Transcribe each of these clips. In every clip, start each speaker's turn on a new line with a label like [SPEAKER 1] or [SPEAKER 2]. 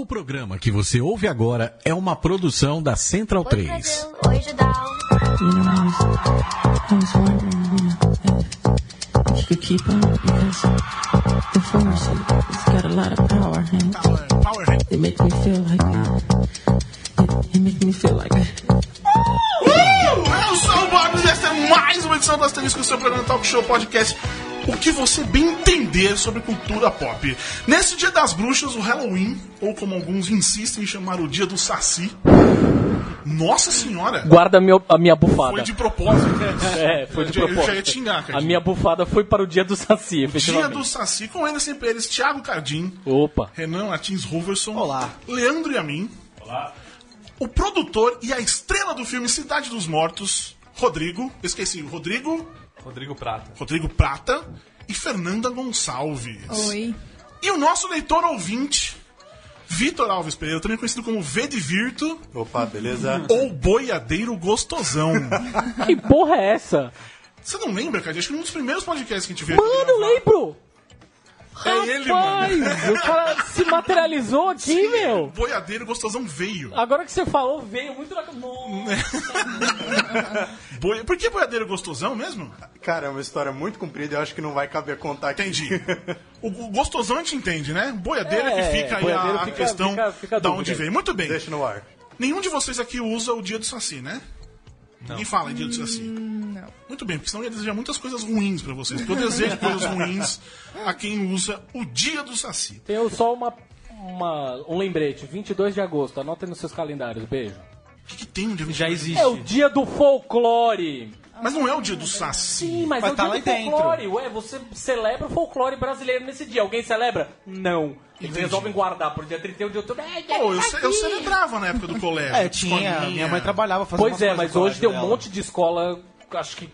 [SPEAKER 1] O programa que você ouve agora é uma produção da Central 3.
[SPEAKER 2] Oi, Judal.
[SPEAKER 3] You know, I was, I was wondering, you know, if, if you could keep on because the force it's got a lot of power and
[SPEAKER 4] Power, power hand.
[SPEAKER 3] it makes me feel like it, it makes me feel like
[SPEAKER 4] Eu sou o Bob e esta é mais uma edição das Tenis com o seu programa Talk Show Podcast. O que você bem entender sobre cultura pop. Nesse dia das bruxas, o Halloween, ou como alguns insistem em chamar o dia do Saci. Nossa senhora!
[SPEAKER 5] Guarda meu, a minha bufada.
[SPEAKER 4] Foi de propósito.
[SPEAKER 5] É, foi de
[SPEAKER 4] já- eu
[SPEAKER 5] propósito.
[SPEAKER 4] já ia te xingar, cara.
[SPEAKER 5] A minha bufada foi para o dia do Saci,
[SPEAKER 4] Dia do Saci, com ainda sempre eles, Thiago Cardim,
[SPEAKER 5] Opa.
[SPEAKER 4] Renan Martins Roverson.
[SPEAKER 6] Olá.
[SPEAKER 4] Leandro e a mim. Olá. O produtor e a estrela do filme Cidade dos Mortos, Rodrigo. Esqueci, Rodrigo.
[SPEAKER 6] Rodrigo Prata.
[SPEAKER 4] Rodrigo Prata e Fernanda Gonçalves.
[SPEAKER 7] Oi.
[SPEAKER 4] E o nosso leitor ouvinte, Vitor Alves Pereira, também conhecido como V de Virto
[SPEAKER 6] Opa, beleza?
[SPEAKER 4] ou Boiadeiro Gostosão.
[SPEAKER 5] Que porra é essa?
[SPEAKER 4] Você não lembra, cara? Acho que um dos primeiros podcasts que a gente veio. aqui
[SPEAKER 5] Mano,
[SPEAKER 4] gravar.
[SPEAKER 5] lembro!
[SPEAKER 4] É ele, mano.
[SPEAKER 5] Rapaz, o cara se materializou aqui, meu.
[SPEAKER 4] Boiadeiro Gostosão veio.
[SPEAKER 5] Agora que você falou, veio muito na... Nossa.
[SPEAKER 4] Boi... Por que Boiadeiro Gostosão mesmo?
[SPEAKER 6] Cara, é uma história muito comprida e eu acho que não vai caber contar aqui.
[SPEAKER 4] Entendi. O, gostosão a gente entende, né? Boiadeiro é,
[SPEAKER 5] É,
[SPEAKER 4] que fica aí a, a
[SPEAKER 5] fica-
[SPEAKER 4] questão
[SPEAKER 5] fica- fica
[SPEAKER 4] da onde veio. Muito bem.
[SPEAKER 6] Deixa no ar.
[SPEAKER 4] Nenhum de vocês aqui usa o dia do Saci, né? Ninguém fala em dia do Saci.
[SPEAKER 7] Não.
[SPEAKER 4] Muito bem, porque senão eu ia desejar muitas coisas ruins pra vocês. Porque eu desejo coisas ruins a quem usa o dia do Saci.
[SPEAKER 5] Tenho só uma, uma- um lembrete. 22 de agosto, anotem nos seus calendários. Beijo.
[SPEAKER 4] O que, que tem um dia 22?
[SPEAKER 8] Já existe.
[SPEAKER 5] É o dia do folclore.
[SPEAKER 4] Mas não é o dia do Saci.
[SPEAKER 5] Sim, mas,
[SPEAKER 8] Mas
[SPEAKER 5] é o
[SPEAKER 8] tá
[SPEAKER 5] dia
[SPEAKER 8] lá
[SPEAKER 5] do
[SPEAKER 8] dentro.
[SPEAKER 5] folclore. Ué, você celebra o folclore brasileiro nesse dia. Alguém celebra? Não. Eles
[SPEAKER 4] Entendi.
[SPEAKER 5] resolvem guardar pro dia 31 de outubro. É, dia
[SPEAKER 4] Pô, eu, eu celebrava na época do colégio.
[SPEAKER 8] É, tinha. Minha mãe trabalhava fazendo
[SPEAKER 5] Pois é, mas hoje tem um
[SPEAKER 8] dela.
[SPEAKER 5] monte de escola, acho que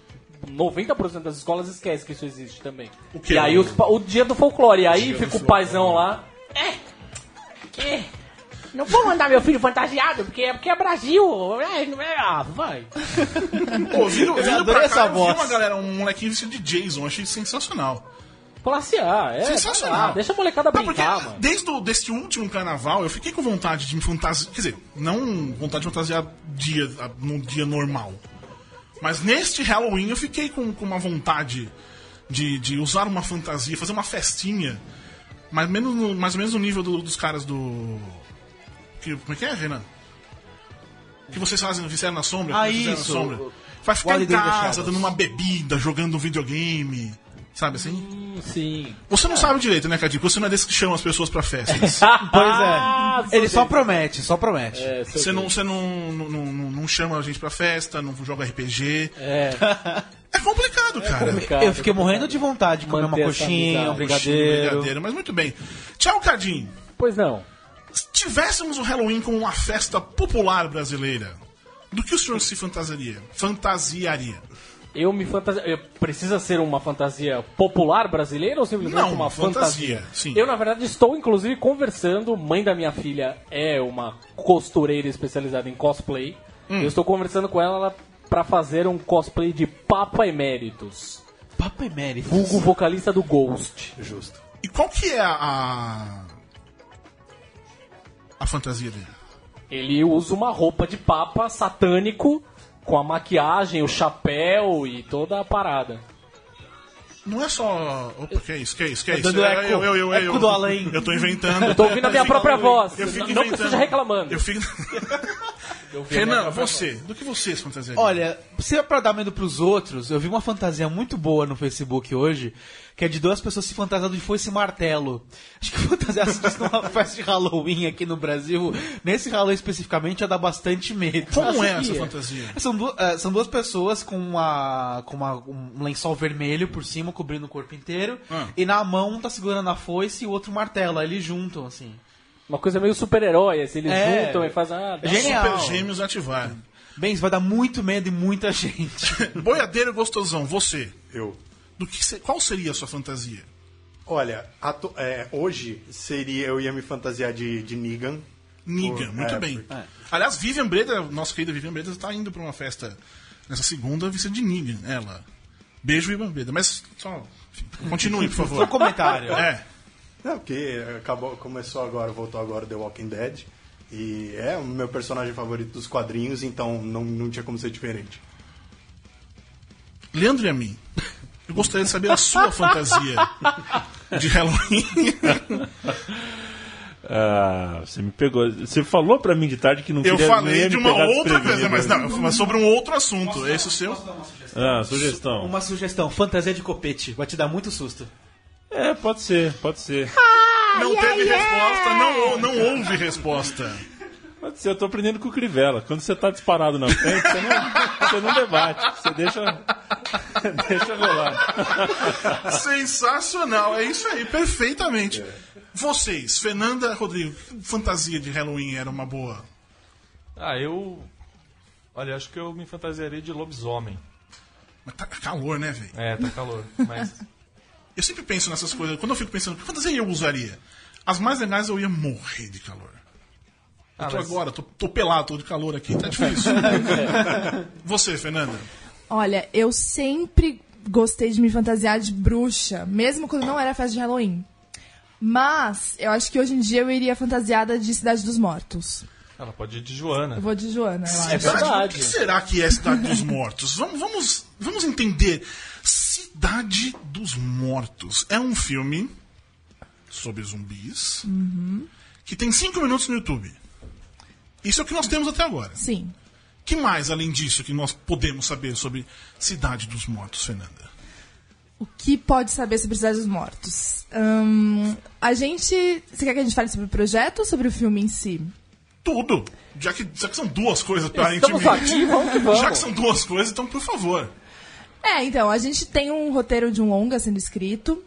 [SPEAKER 5] 90% das escolas esquece que isso existe também.
[SPEAKER 4] O quê?
[SPEAKER 5] E aí os o dia do folclore, e aí
[SPEAKER 4] Dia
[SPEAKER 5] fica o paizão lá. É. Que? Não vou mandar meu filho fantasiado, porque é, porque é Brasil. É, é, ah, vai.
[SPEAKER 4] Pô, vindo, vindo pra
[SPEAKER 8] essa
[SPEAKER 4] cá, eu vi uma galera, um molequinho vestido de Jason. Achei sensacional.
[SPEAKER 5] A, é.
[SPEAKER 4] Sensacional.
[SPEAKER 5] vai lá, deixa a molecada
[SPEAKER 4] Não, porque
[SPEAKER 5] brincar, mano.
[SPEAKER 4] desde o desse último carnaval eu fiquei com vontade de me fantasiar. Quer dizer, não vontade de fantasiar dia, num dia normal. Mas neste Halloween eu fiquei com, com uma vontade de, de usar uma fantasia, fazer uma festinha. Mais, menos no- mais ou menos no nível do- dos caras do. Que, como é que é, Renan? Que vocês fazem, fizeram na sombra?
[SPEAKER 8] Ah,
[SPEAKER 4] fizeram na
[SPEAKER 8] isso.
[SPEAKER 4] sombra. Vai ficar em casa, dando uma bebida, jogando um videogame. Sabe assim?
[SPEAKER 5] Hum, Sim.
[SPEAKER 4] Você não sabe direito, né, Cadinho? Porque você não é desse que chama as pessoas pra festas.
[SPEAKER 8] Pois
[SPEAKER 5] Ah,
[SPEAKER 8] é. Ele
[SPEAKER 5] sou
[SPEAKER 8] só promete, só promete.
[SPEAKER 5] É,
[SPEAKER 4] Você não, você não, não, não, não chama a gente pra festa, não joga RPG.
[SPEAKER 5] É,
[SPEAKER 4] É complicado, cara.
[SPEAKER 5] complicado.
[SPEAKER 8] Eu fiquei morrendo de vontade de comer uma coxinha, um brigadeiro.
[SPEAKER 4] Brigadeiro, mas muito bem. Tchau, Cadinho.
[SPEAKER 5] Pois não.
[SPEAKER 4] Se tivéssemos o Halloween como uma festa popular brasileira, do que o senhor se fantasiaria? Fantasiaria?
[SPEAKER 5] Eu me fantasia. eu- Precisa ser uma fantasia popular brasileira ou simplesmente
[SPEAKER 4] Não,
[SPEAKER 5] uma
[SPEAKER 4] uma fantasia,
[SPEAKER 5] fantasia?
[SPEAKER 4] sim.
[SPEAKER 5] Eu, na verdade, estou inclusive conversando. Mãe da minha filha é uma costureira especializada em cosplay.
[SPEAKER 4] Hum.
[SPEAKER 5] Eu estou conversando com ela para fazer um cosplay de Papa Emeritus,
[SPEAKER 8] Papo emérito.
[SPEAKER 5] vulgo vocalista do Ghost.
[SPEAKER 6] Justo.
[SPEAKER 4] E qual que é a. a, fantasia dele?
[SPEAKER 5] Ele usa uma roupa de papa satânico com a maquiagem, o chapéu e toda a parada.
[SPEAKER 4] Não é só. Opa, que é isso? Que é isso? Que é isso?
[SPEAKER 8] dando
[SPEAKER 4] É,
[SPEAKER 8] eco.
[SPEAKER 4] eu, eu, eu, eu,
[SPEAKER 8] do além.
[SPEAKER 4] Eu tô inventando.
[SPEAKER 5] Eu tô ouvindo a minha própria voz.
[SPEAKER 4] Eu fico
[SPEAKER 5] Não que eu esteja reclamando.
[SPEAKER 4] Eu fico. Renan, você, do que você se fantasiaria?
[SPEAKER 8] Olha, se é pra dar medo pros outros, eu vi uma fantasia muito boa no Facebook hoje, que é de duas pessoas se fantasiando de foice e martelo. Acho que fantasiar disso numa festa de Halloween aqui no Brasil, nesse Halloween especificamente, ia dar bastante medo.
[SPEAKER 4] Como é essa
[SPEAKER 5] que é.
[SPEAKER 4] fantasia?
[SPEAKER 8] São, du- eh, são duas pessoas com, uma, com uma- um lençol vermelho por cima, cobrindo o corpo inteiro.
[SPEAKER 4] Ah.
[SPEAKER 8] E na mão um tá segurando a foice e o outro martelo. Aí eles juntam, assim.
[SPEAKER 5] Uma coisa meio super-herói, assim, eles
[SPEAKER 8] É.
[SPEAKER 5] juntam e fazem. Ah, dá-
[SPEAKER 8] Genial.
[SPEAKER 4] Super Gêmeos ativar.
[SPEAKER 8] Bem, isso vai dar muito medo e muita gente.
[SPEAKER 4] Boiadeiro gostosão, você.
[SPEAKER 6] Eu.
[SPEAKER 4] Do que qual seria a sua fantasia?
[SPEAKER 6] Olha, atu- é, hoje seria eu ia me fantasiar de, de Negan.
[SPEAKER 4] Negan,
[SPEAKER 6] Pô,
[SPEAKER 4] muito
[SPEAKER 6] é,
[SPEAKER 4] bem. Aliás, Vivian Breda, nossa querida Vivian Breda, está indo para uma festa nessa segunda vestida de Negan, ela. Beijo, Vivian Breda. Mas só. enfim, Continue, por
[SPEAKER 8] Só
[SPEAKER 4] favor.
[SPEAKER 8] comentário.
[SPEAKER 4] É.
[SPEAKER 6] Não, porque acabou, começou agora, voltou agora The Walking Dead. E é o meu personagem favorito dos quadrinhos, então não, não tinha como ser diferente.
[SPEAKER 4] Leandro e a mim, eu gostaria de saber a sua fantasia de Halloween.
[SPEAKER 2] Ah, você me pegou. Você falou pra mim de tarde que não
[SPEAKER 4] Eu
[SPEAKER 2] queria não
[SPEAKER 4] falei de uma outra coisa, mas não, mas sobre um outro assunto. Esse é o seu?
[SPEAKER 2] Ah, sugestão.
[SPEAKER 8] Uma sugestão, fantasia de copete. Vai te dar muito susto.
[SPEAKER 2] É, pode ser, pode ser.
[SPEAKER 4] Não teve resposta, não, não houve resposta.
[SPEAKER 2] Pode ser, eu tô aprendendo com o Crivella. Quando você tá disparado na frente, você não, você não debate. Você deixa. deixa rolar.
[SPEAKER 4] Sensacional, é isso aí, perfeitamente. Vocês, Fernanda, Rodrigo, que fantasia de Halloween era uma boa?
[SPEAKER 7] Ah, eu. Olha, acho que eu me fantasiaria de lobisomem.
[SPEAKER 4] Mas tá calor, né, velho?
[SPEAKER 7] É, tá calor. Mas.
[SPEAKER 4] Eu sempre penso nessas coisas. Quando eu fico pensando, que fantasia eu usaria? As mais legais eu ia morrer de calor. Eu
[SPEAKER 7] Ah,
[SPEAKER 4] tô
[SPEAKER 7] mas-
[SPEAKER 4] agora, tô, tô pelado, tô de calor aqui, tá difícil. Você, Fernanda?
[SPEAKER 9] Olha, eu sempre gostei de me fantasiar de bruxa, mesmo quando não era festa de Halloween. Mas eu acho que hoje em dia eu iria fantasiada de Cidade dos Mortos.
[SPEAKER 7] Ela pode ir de Joana.
[SPEAKER 9] Eu vou de Joana, eu acho.
[SPEAKER 8] É verdade.
[SPEAKER 4] O que será que é Cidade dos Mortos? Vamos, vamos, vamos entender. Cidade dos Mortos é um filme sobre zumbis que tem cinco minutos no YouTube. Isso é o que nós temos até agora.
[SPEAKER 9] Sim.
[SPEAKER 4] que mais, além disso, que nós podemos saber sobre Cidade dos Mortos, Fernanda?
[SPEAKER 9] O que pode saber sobre Cidade dos Mortos? Hum, a gente. Você quer que a gente fale sobre o projeto ou sobre o filme em si?
[SPEAKER 4] Tudo! Já que, já que são duas coisas pra
[SPEAKER 5] Estamos aqui, vamos que vamos.
[SPEAKER 4] Já que são duas coisas, então, por favor.
[SPEAKER 9] É, então, a gente tem um roteiro de um longa sendo escrito.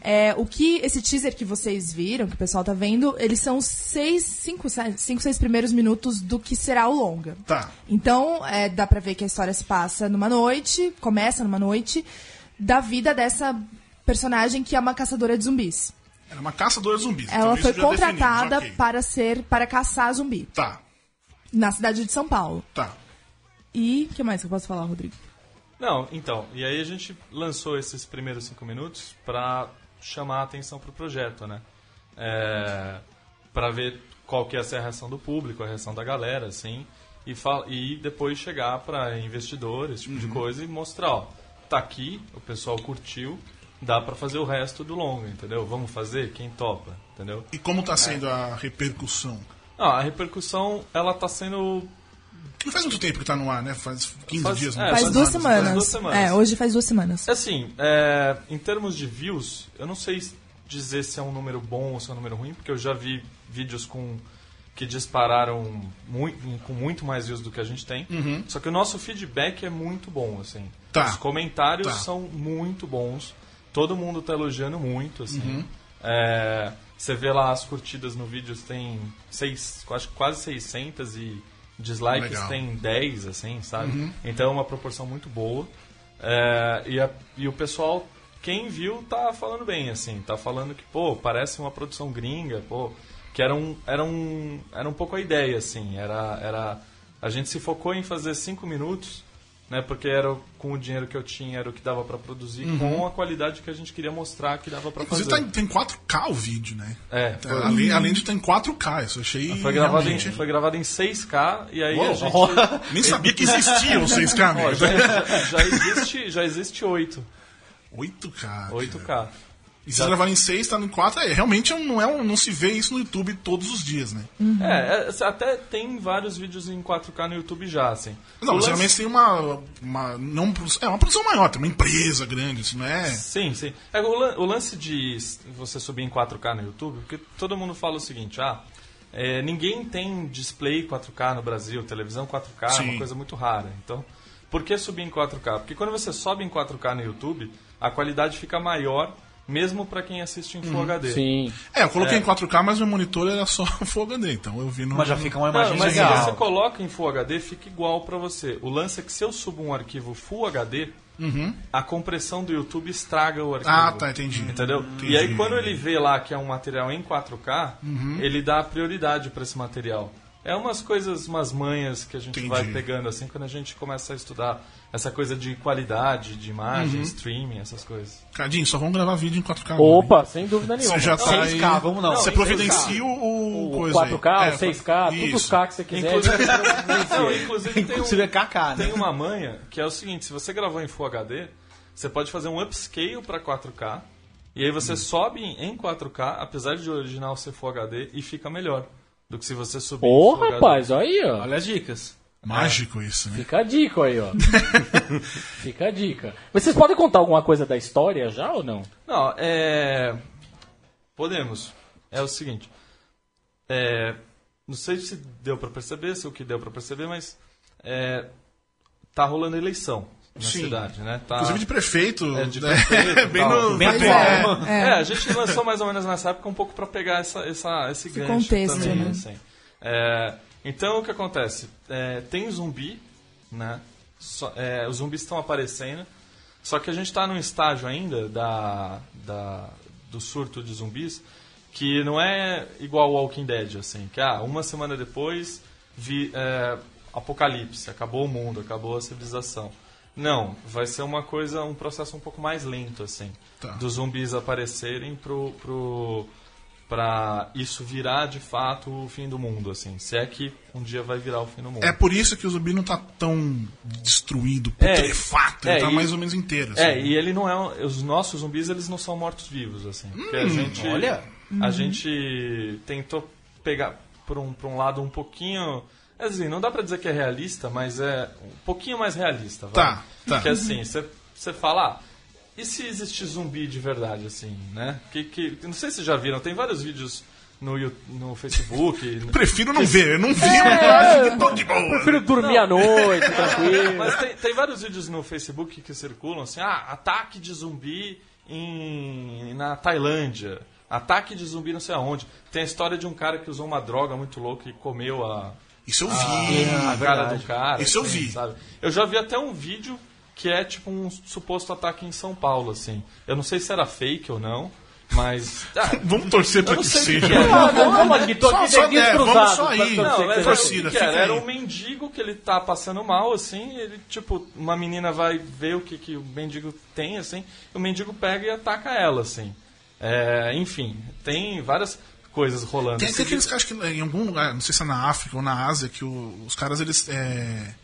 [SPEAKER 9] É, o que esse teaser que vocês viram, que o pessoal tá vendo, eles são seis, cinco, cinco, seis primeiros minutos do que será o longa.
[SPEAKER 4] Tá.
[SPEAKER 9] Então, é, dá pra ver que a história se passa numa noite, começa numa noite, da vida dessa personagem que é uma caçadora de zumbis.
[SPEAKER 4] Era uma caçadora de zumbis.
[SPEAKER 9] Ela
[SPEAKER 4] então
[SPEAKER 9] foi contratada
[SPEAKER 4] definimos, ok.
[SPEAKER 9] para ser, para caçar zumbi,
[SPEAKER 4] Tá,
[SPEAKER 9] na cidade de São Paulo.
[SPEAKER 4] tá.
[SPEAKER 9] E o que mais que eu posso falar, Rodrigo?
[SPEAKER 7] Não, então. E aí a gente lançou esses primeiros cinco minutos pra chamar a atenção pro projeto, né? É, pra ver qual que ia ser a reação do público, a reação da galera, assim. E, e depois chegar pra investidores, esse tipo de coisa, e mostrar, ó, tá aqui, o pessoal curtiu, dá pra fazer o resto do longo, entendeu? Vamos fazer? Quem topa, entendeu?
[SPEAKER 4] E como tá sendo a repercussão?
[SPEAKER 7] Ah, a repercussão, ela tá sendo
[SPEAKER 4] Não faz muito tempo que tá no ar, né? Faz 15
[SPEAKER 7] Faz-
[SPEAKER 4] dias,
[SPEAKER 7] é,
[SPEAKER 4] não
[SPEAKER 9] Faz
[SPEAKER 7] faz
[SPEAKER 9] duas semanas.
[SPEAKER 7] faz duas semanas.
[SPEAKER 9] É, hoje faz duas semanas.
[SPEAKER 7] Assim, é, em termos de views, eu não sei dizer se é um número bom ou se é um número ruim, porque eu já vi vídeos com que dispararam mui- com muito mais views do que a gente tem. Só que o nosso feedback é muito bom, assim.
[SPEAKER 4] Tá.
[SPEAKER 7] Os comentários
[SPEAKER 4] Tá.
[SPEAKER 7] são muito bons. Todo mundo tá elogiando muito, assim. É, você vê lá as curtidas no vídeo, tem seis, quase, quase 600 e dislikes
[SPEAKER 4] Legal.
[SPEAKER 7] tem 10, assim, sabe? Então é uma proporção muito boa. É, e, a- e o pessoal, quem viu, tá falando bem, assim. Tá falando que, pô, parece uma produção gringa, pô. Que era um, era um, era um pouco a ideia, assim. Era, era, a gente se focou em fazer cinco minutos, né? Porque era com o dinheiro que eu tinha, era o que dava pra produzir, com a qualidade que a gente queria mostrar que dava pra fazer.
[SPEAKER 4] Inclusive tá, tem 4K o vídeo, né?
[SPEAKER 7] É,
[SPEAKER 4] Tá,
[SPEAKER 7] foi,
[SPEAKER 4] Além, além de ter em 4K, isso achei.
[SPEAKER 7] foi gravado, em,
[SPEAKER 4] realmente-
[SPEAKER 7] foi gravado em 6K e aí
[SPEAKER 4] Uou,
[SPEAKER 7] a gente...
[SPEAKER 4] Nem sabia que existia o 6K,
[SPEAKER 7] Ó,
[SPEAKER 4] amigo.
[SPEAKER 7] já, já- já existe, já existe 8.
[SPEAKER 4] 8K.
[SPEAKER 7] 8K.
[SPEAKER 4] E se gravar em 6, tá em 4, é, realmente não, é um, não se vê isso no YouTube todos os dias, né?
[SPEAKER 7] É, é, até tem vários vídeos em 4K no YouTube já, assim.
[SPEAKER 4] Não,
[SPEAKER 7] O lance-
[SPEAKER 4] geralmente tem uma. uma não, é uma produção maior, tem uma empresa grande, isso não é.
[SPEAKER 7] Sim, sim. É, o, o lance de você subir em 4K no YouTube, porque todo mundo fala o seguinte, ah, é, ninguém tem display 4K no Brasil, televisão 4K é
[SPEAKER 4] Sim.
[SPEAKER 7] uma coisa muito rara. Então, por que subir em 4K? Porque quando você sobe em 4K no YouTube, a qualidade fica maior, mesmo para quem assiste em Full HD.
[SPEAKER 5] Sim.
[SPEAKER 4] É, eu coloquei
[SPEAKER 7] É.
[SPEAKER 4] em 4K, mas meu monitor era só Full HD, então eu vi no.
[SPEAKER 8] Mas já fica uma
[SPEAKER 7] Não,
[SPEAKER 8] imagem
[SPEAKER 7] mas se
[SPEAKER 8] legal.
[SPEAKER 7] você coloca em Full HD, fica igual pra você. O lance é que se eu subo um arquivo Full HD, a compressão do YouTube estraga o arquivo.
[SPEAKER 4] Uhum. Ah, tá, entendi.
[SPEAKER 7] Entendeu?
[SPEAKER 4] Entendi.
[SPEAKER 7] E aí quando ele vê lá que é um material em 4K,
[SPEAKER 4] Uhum.
[SPEAKER 7] ele dá prioridade pra esse material. É umas coisas, umas manhas que a gente
[SPEAKER 4] Entendi.
[SPEAKER 7] vai pegando assim quando a gente começa a estudar essa coisa de qualidade de imagem,
[SPEAKER 4] Uhum.
[SPEAKER 7] streaming, essas coisas.
[SPEAKER 4] Cadinho, só vamos gravar vídeo em 4K.
[SPEAKER 5] Opa, sem dúvida nenhuma.
[SPEAKER 4] Você já tá aí.
[SPEAKER 8] 6K, vamos não.
[SPEAKER 4] Você
[SPEAKER 7] Não,
[SPEAKER 4] providencia o, o coisa aí.
[SPEAKER 5] 4K,
[SPEAKER 4] É,
[SPEAKER 5] o 6K, tudo os
[SPEAKER 4] isso.
[SPEAKER 5] K que você quiser.
[SPEAKER 7] Inclusive, não, inclusive tem, um,
[SPEAKER 8] é KK, né?
[SPEAKER 7] tem uma manha que é o seguinte, se você gravou em Full HD, você pode fazer um upscale para 4K e aí
[SPEAKER 4] Hum.
[SPEAKER 7] você sobe em 4K, apesar de o original ser Full HD, e fica melhor do que se você subir
[SPEAKER 5] Ô, rapaz, olha aí, ó.
[SPEAKER 8] Olha as dicas.
[SPEAKER 4] Mágico isso, né?
[SPEAKER 5] Fica a dica aí, ó. Fica a dica. Mas vocês podem contar alguma coisa da história já ou não?
[SPEAKER 7] Não, é. Podemos. É o seguinte. É... Não sei se deu pra perceber, se o que deu pra perceber, mas. É... Tá rolando eleição na
[SPEAKER 4] Sim.
[SPEAKER 7] cidade, né? Tá...
[SPEAKER 4] Inclusive de prefeito.
[SPEAKER 7] É, de
[SPEAKER 4] né?
[SPEAKER 7] prefeito,
[SPEAKER 4] bem no.
[SPEAKER 8] Bem atual.
[SPEAKER 4] é.
[SPEAKER 7] É, a gente lançou mais ou menos nessa época um pouco pra pegar essa, essa, esse, gancho
[SPEAKER 9] contexto,
[SPEAKER 7] também,
[SPEAKER 9] né?
[SPEAKER 7] assim. É, então, o que acontece? É, tem zumbi, né? É, os zumbis estão aparecendo, só que a gente está num estágio ainda da, da, do surto de zumbis que não é igual ao Walking Dead, assim, que ah, uma semana depois vi, é, apocalipse, acabou o mundo, acabou a civilização. Não, vai ser uma coisa, um processo um pouco mais lento, assim,
[SPEAKER 4] Tá.
[SPEAKER 7] dos zumbis aparecerem pro, pro, pra isso virar de fato o fim do mundo, assim, se é que um dia vai virar o fim do mundo.
[SPEAKER 4] É por isso que o zumbi não tá tão destruído,
[SPEAKER 7] É,
[SPEAKER 4] putrefato. ele
[SPEAKER 7] é,
[SPEAKER 4] tá
[SPEAKER 7] e-
[SPEAKER 4] mais ou menos inteiro. assim.
[SPEAKER 7] É, e ele não é. Os nossos zumbis, eles não são mortos-vivos, assim. Porque a gente.
[SPEAKER 8] olha.
[SPEAKER 7] A gente tentou pegar por um, por um lado um pouquinho. Assim, não dá pra dizer que é realista, mas é um pouquinho mais realista. vai.
[SPEAKER 4] Tá, tá.
[SPEAKER 7] Que assim, você você fala. ah, e se existe zumbi de verdade, assim, né? Que, que, não sei se vocês já viram, tem vários vídeos no, no Facebook.
[SPEAKER 4] Prefiro não ver, eu não vi,
[SPEAKER 7] É.
[SPEAKER 4] mas acho que tô de boa.
[SPEAKER 5] Prefiro dormir à noite, tranquilo.
[SPEAKER 7] Mas tem, tem vários vídeos no Facebook que circulam assim, ah, ataque de zumbi em, na Tailândia, ataque de zumbi não sei aonde. Tem a história de um cara que usou uma droga muito louca e comeu a,
[SPEAKER 4] Isso eu vi.
[SPEAKER 7] a cara do cara.
[SPEAKER 4] Isso eu
[SPEAKER 7] assim,
[SPEAKER 4] vi.
[SPEAKER 7] Sabe? Eu já vi até um vídeo que é tipo um suposto ataque em São Paulo, assim. Eu não sei se era fake ou não, mas... ah,
[SPEAKER 4] Vamos torcer
[SPEAKER 7] não
[SPEAKER 4] que seja.
[SPEAKER 7] que é.
[SPEAKER 5] Ah, não, vamos
[SPEAKER 4] Só-
[SPEAKER 5] aqui
[SPEAKER 4] só
[SPEAKER 5] dedinhos
[SPEAKER 4] der, vamos
[SPEAKER 5] cruzados.
[SPEAKER 4] só aí.
[SPEAKER 7] Não,
[SPEAKER 5] que
[SPEAKER 7] mas
[SPEAKER 5] seja
[SPEAKER 4] torcida,
[SPEAKER 7] o que que era? Era
[SPEAKER 4] aí.
[SPEAKER 7] um mendigo que ele tá passando mal, assim, ele, tipo, uma menina vai ver o que, que o mendigo tem, assim, e o mendigo pega e ataca ela, assim. É, enfim, tem várias coisas rolando.
[SPEAKER 4] Tem, tem aqueles caras que em algum lugar, não sei se é na África ou na Ásia, que o- os caras eles. é,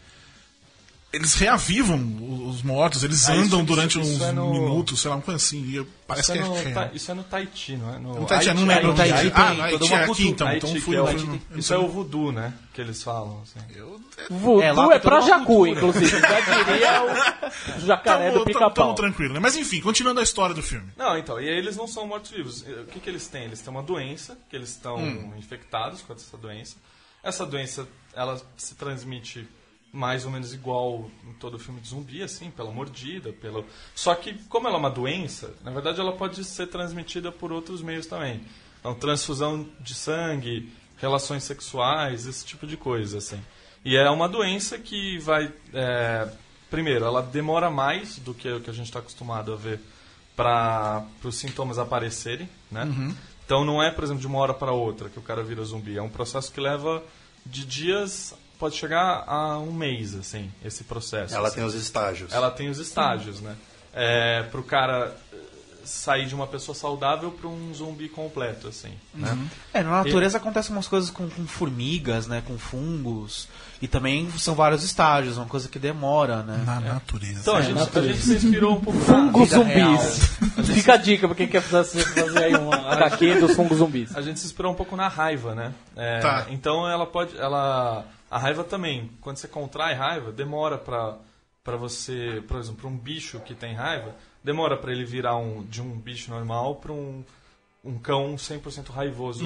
[SPEAKER 4] eles reavivam os mortos, eles
[SPEAKER 7] Ah,
[SPEAKER 4] andam
[SPEAKER 7] isso-
[SPEAKER 4] durante
[SPEAKER 7] isso
[SPEAKER 4] uns
[SPEAKER 7] é no-
[SPEAKER 4] minutos, sei lá, uma coisa assim. e eu- parece
[SPEAKER 7] Isso é,
[SPEAKER 4] que é
[SPEAKER 7] no,
[SPEAKER 4] real.
[SPEAKER 7] Ta- isso é no Tahiti, não é? No,
[SPEAKER 4] No Tahiti, eu não lembro
[SPEAKER 8] Haiti
[SPEAKER 4] é. Ah, Haiti é aqui
[SPEAKER 8] cultura.
[SPEAKER 4] então.
[SPEAKER 7] Haiti,
[SPEAKER 4] Então fui
[SPEAKER 7] é
[SPEAKER 4] eu. fui- eu
[SPEAKER 7] Isso é o voodoo, né? Que eles falam, assim.
[SPEAKER 5] Voodoo
[SPEAKER 8] É,
[SPEAKER 5] é,
[SPEAKER 8] lá
[SPEAKER 5] pra jacu,
[SPEAKER 8] cultura.
[SPEAKER 5] inclusive. Já diria o jacaré do
[SPEAKER 4] Tamo, tamo,
[SPEAKER 5] pica-pau.
[SPEAKER 4] tamo tranquilo, né? Mas enfim, continuando a história do filme.
[SPEAKER 7] Não, então, e aí eles não são mortos-vivos. O que, que eles têm? Eles têm uma doença, que eles estão
[SPEAKER 4] Hum.
[SPEAKER 7] infectados com essa doença. Essa doença, ela se transmite mais ou menos igual em todo filme de zumbi, assim, pela mordida, pelo... Só que, como ela é uma doença, na verdade ela pode ser transmitida por outros meios também. Então, transfusão de sangue, relações sexuais, esse tipo de coisa, assim. E é uma doença que vai... é, Primeiro, ela demora mais do que o que a gente está acostumado a ver para os sintomas aparecerem, né? Então não é, por exemplo, de uma hora para outra que o cara vira zumbi. É um processo que leva de dias, pode chegar a um mês, assim, esse processo.
[SPEAKER 6] Ela
[SPEAKER 7] assim.
[SPEAKER 6] tem os estágios.
[SPEAKER 7] Ela tem os estágios, né? É, pro cara eh, sair de uma pessoa saudável para um zumbi completo, assim, né?
[SPEAKER 8] É, na natureza acontecem umas coisas com, com formigas, né? Com fungos. E também são vários estágios, uma coisa que demora, né?
[SPEAKER 4] Na natureza.
[SPEAKER 7] Então a,
[SPEAKER 5] É,
[SPEAKER 7] gente, a
[SPEAKER 5] natureza.
[SPEAKER 7] gente se inspirou um pouco na-
[SPEAKER 5] Fungos zumbis. Fica a dica pra quem quer fazer, fazer aí um HQ dos fungos zumbis.
[SPEAKER 7] A gente se inspirou um pouco na raiva, né? É,
[SPEAKER 4] Tá.
[SPEAKER 7] Então ela pode, ela, a raiva também. Quando você contrai raiva, demora pra para você, por exemplo, pra um bicho que tem raiva, demora pra ele virar um de um bicho normal pra um um cão 100% raivoso.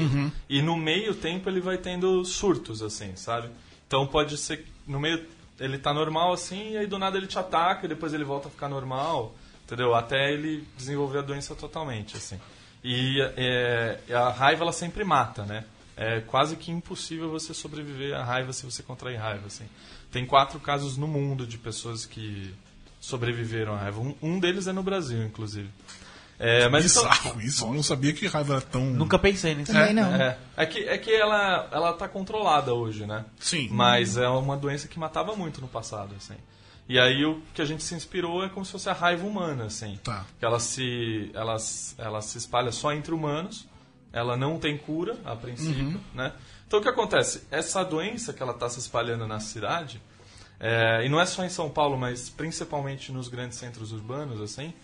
[SPEAKER 7] E no meio tempo ele vai tendo surtos assim, sabe? Então pode ser que no meio ele tá normal assim e aí do nada ele te ataca e depois ele volta a ficar normal, entendeu? Até ele desenvolver a doença totalmente assim. E é, a raiva ela sempre mata, né? É quase que impossível você sobreviver à raiva se você contrair raiva, assim. Tem quatro casos no mundo de pessoas que sobreviveram à raiva. Um, um deles é no Brasil, inclusive. É, mas então,
[SPEAKER 4] Bizarro isso, eu não sabia que raiva era tão.
[SPEAKER 8] Nunca pensei nisso.
[SPEAKER 9] Também não.
[SPEAKER 7] É, é que, é que ela, ela tá controlada hoje, né?
[SPEAKER 4] Sim.
[SPEAKER 7] Mas é uma doença que matava muito no passado, assim. E aí o que a gente se inspirou é como se fosse a raiva humana, assim.
[SPEAKER 4] Tá.
[SPEAKER 7] Que ela se, ela, ela se espalha só entre humanos, ela não tem cura, a princípio, né? Então o que acontece? Essa doença que ela está se espalhando na cidade, é, e não é só em São Paulo, mas principalmente nos grandes centros urbanos, assim,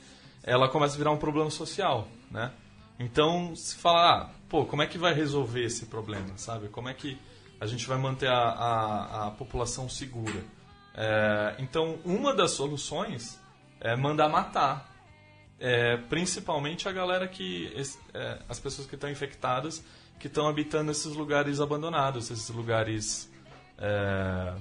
[SPEAKER 7] ela começa a virar um problema social, né? Então, se fala, ah, pô, como é que vai resolver esse problema, sabe? Como é que a gente vai manter a, a, a população segura? É, então, uma das soluções é mandar matar, é, principalmente a galera que, é, as pessoas que estão infectadas, que estão habitando esses lugares abandonados, esses lugares... É,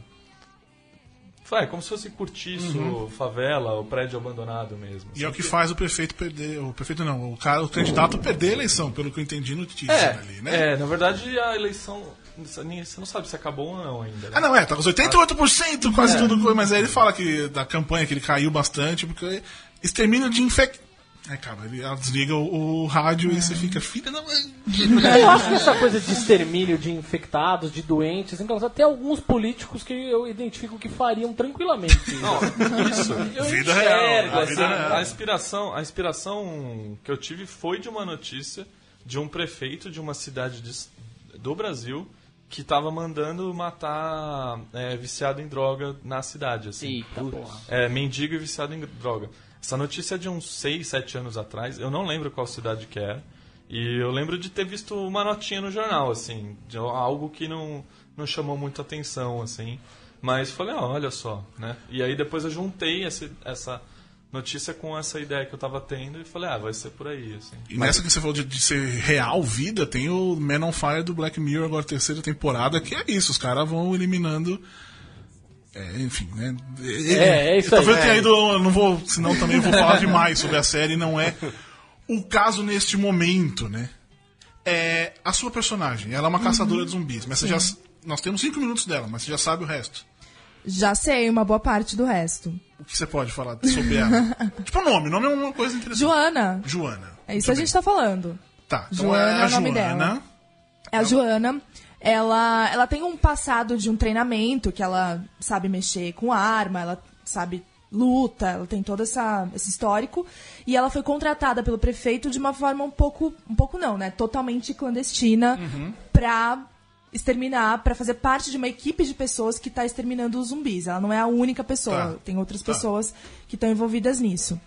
[SPEAKER 7] vai, como se fosse cortiço, favela, o prédio abandonado mesmo.
[SPEAKER 4] E é o
[SPEAKER 7] assim,
[SPEAKER 4] que faz o prefeito perder. O prefeito não, o cara, o candidato perder a eleição, pelo que eu entendi no teaser
[SPEAKER 7] É,
[SPEAKER 4] ali, né?
[SPEAKER 7] é, na verdade a eleição. Você não sabe se acabou ou não ainda. né?
[SPEAKER 4] Ah, não, é, tá com os 88%, quase tudo, mas aí ele fala que da campanha que ele caiu bastante, porque extermínio de infec... É, cara, ele ela desliga o, o rádio e você fica, filha da mãe.
[SPEAKER 5] Eu acho que essa coisa de extermínio de infectados, de doentes, então, até alguns políticos que eu identifico que fariam tranquilamente.
[SPEAKER 7] Não, isso.
[SPEAKER 5] Eu
[SPEAKER 4] Vida
[SPEAKER 5] enxergo,
[SPEAKER 4] real, a
[SPEAKER 5] assim,
[SPEAKER 4] vida real.
[SPEAKER 7] A inspiração, a inspiração que eu tive foi de uma notícia de um prefeito de uma cidade de- do Brasil que estava mandando matar é, viciado em droga na cidade. Assim.
[SPEAKER 5] Eita porra.
[SPEAKER 7] É, mendigo e viciado em droga. Essa notícia é de uns 6, 7 anos atrás. Eu não lembro qual cidade que era. E eu lembro de ter visto uma notinha no jornal, assim, de algo que não, não chamou muita atenção, assim. Mas falei, ah, olha só, né? E aí depois eu juntei esse, essa notícia com essa ideia que eu tava tendo e falei, ah, vai ser por aí, assim.
[SPEAKER 4] E nessa que você falou de, de ser real vida, tem o Man on Fire do Black Mirror, agora terceira temporada, que é isso, os caras vão eliminando. É, enfim, né?
[SPEAKER 5] É, é isso aí.
[SPEAKER 4] Talvez eu tenha ido, eu não vou, senão também eu vou falar demais sobre a série, não é o caso neste momento, né? É a sua personagem, ela é uma caçadora de zumbis, mas você já. Nós temos cinco minutos dela, mas você já sabe o resto.
[SPEAKER 9] Já sei uma boa parte do resto.
[SPEAKER 4] O que você pode falar sobre ela? tipo o nome, o nome é uma coisa interessante.
[SPEAKER 9] Joana.
[SPEAKER 4] Joana.
[SPEAKER 9] É isso que a gente tá falando.
[SPEAKER 4] Tá, então
[SPEAKER 9] Joana
[SPEAKER 4] é
[SPEAKER 9] é
[SPEAKER 4] a
[SPEAKER 9] o nome
[SPEAKER 4] Joana.
[SPEAKER 9] dela. É a Joana. Ela, ela tem um passado de um treinamento que ela sabe mexer com arma, ela sabe luta, ela tem todo essa, esse histórico. E ela foi contratada pelo prefeito de uma forma um pouco. Um pouco não, né? Totalmente clandestina pra exterminar, pra fazer parte de uma equipe de pessoas que tá exterminando os zumbis. Ela não é a única pessoa,
[SPEAKER 4] Tá.
[SPEAKER 9] tem outras
[SPEAKER 4] Tá.
[SPEAKER 9] pessoas que estão envolvidas nisso.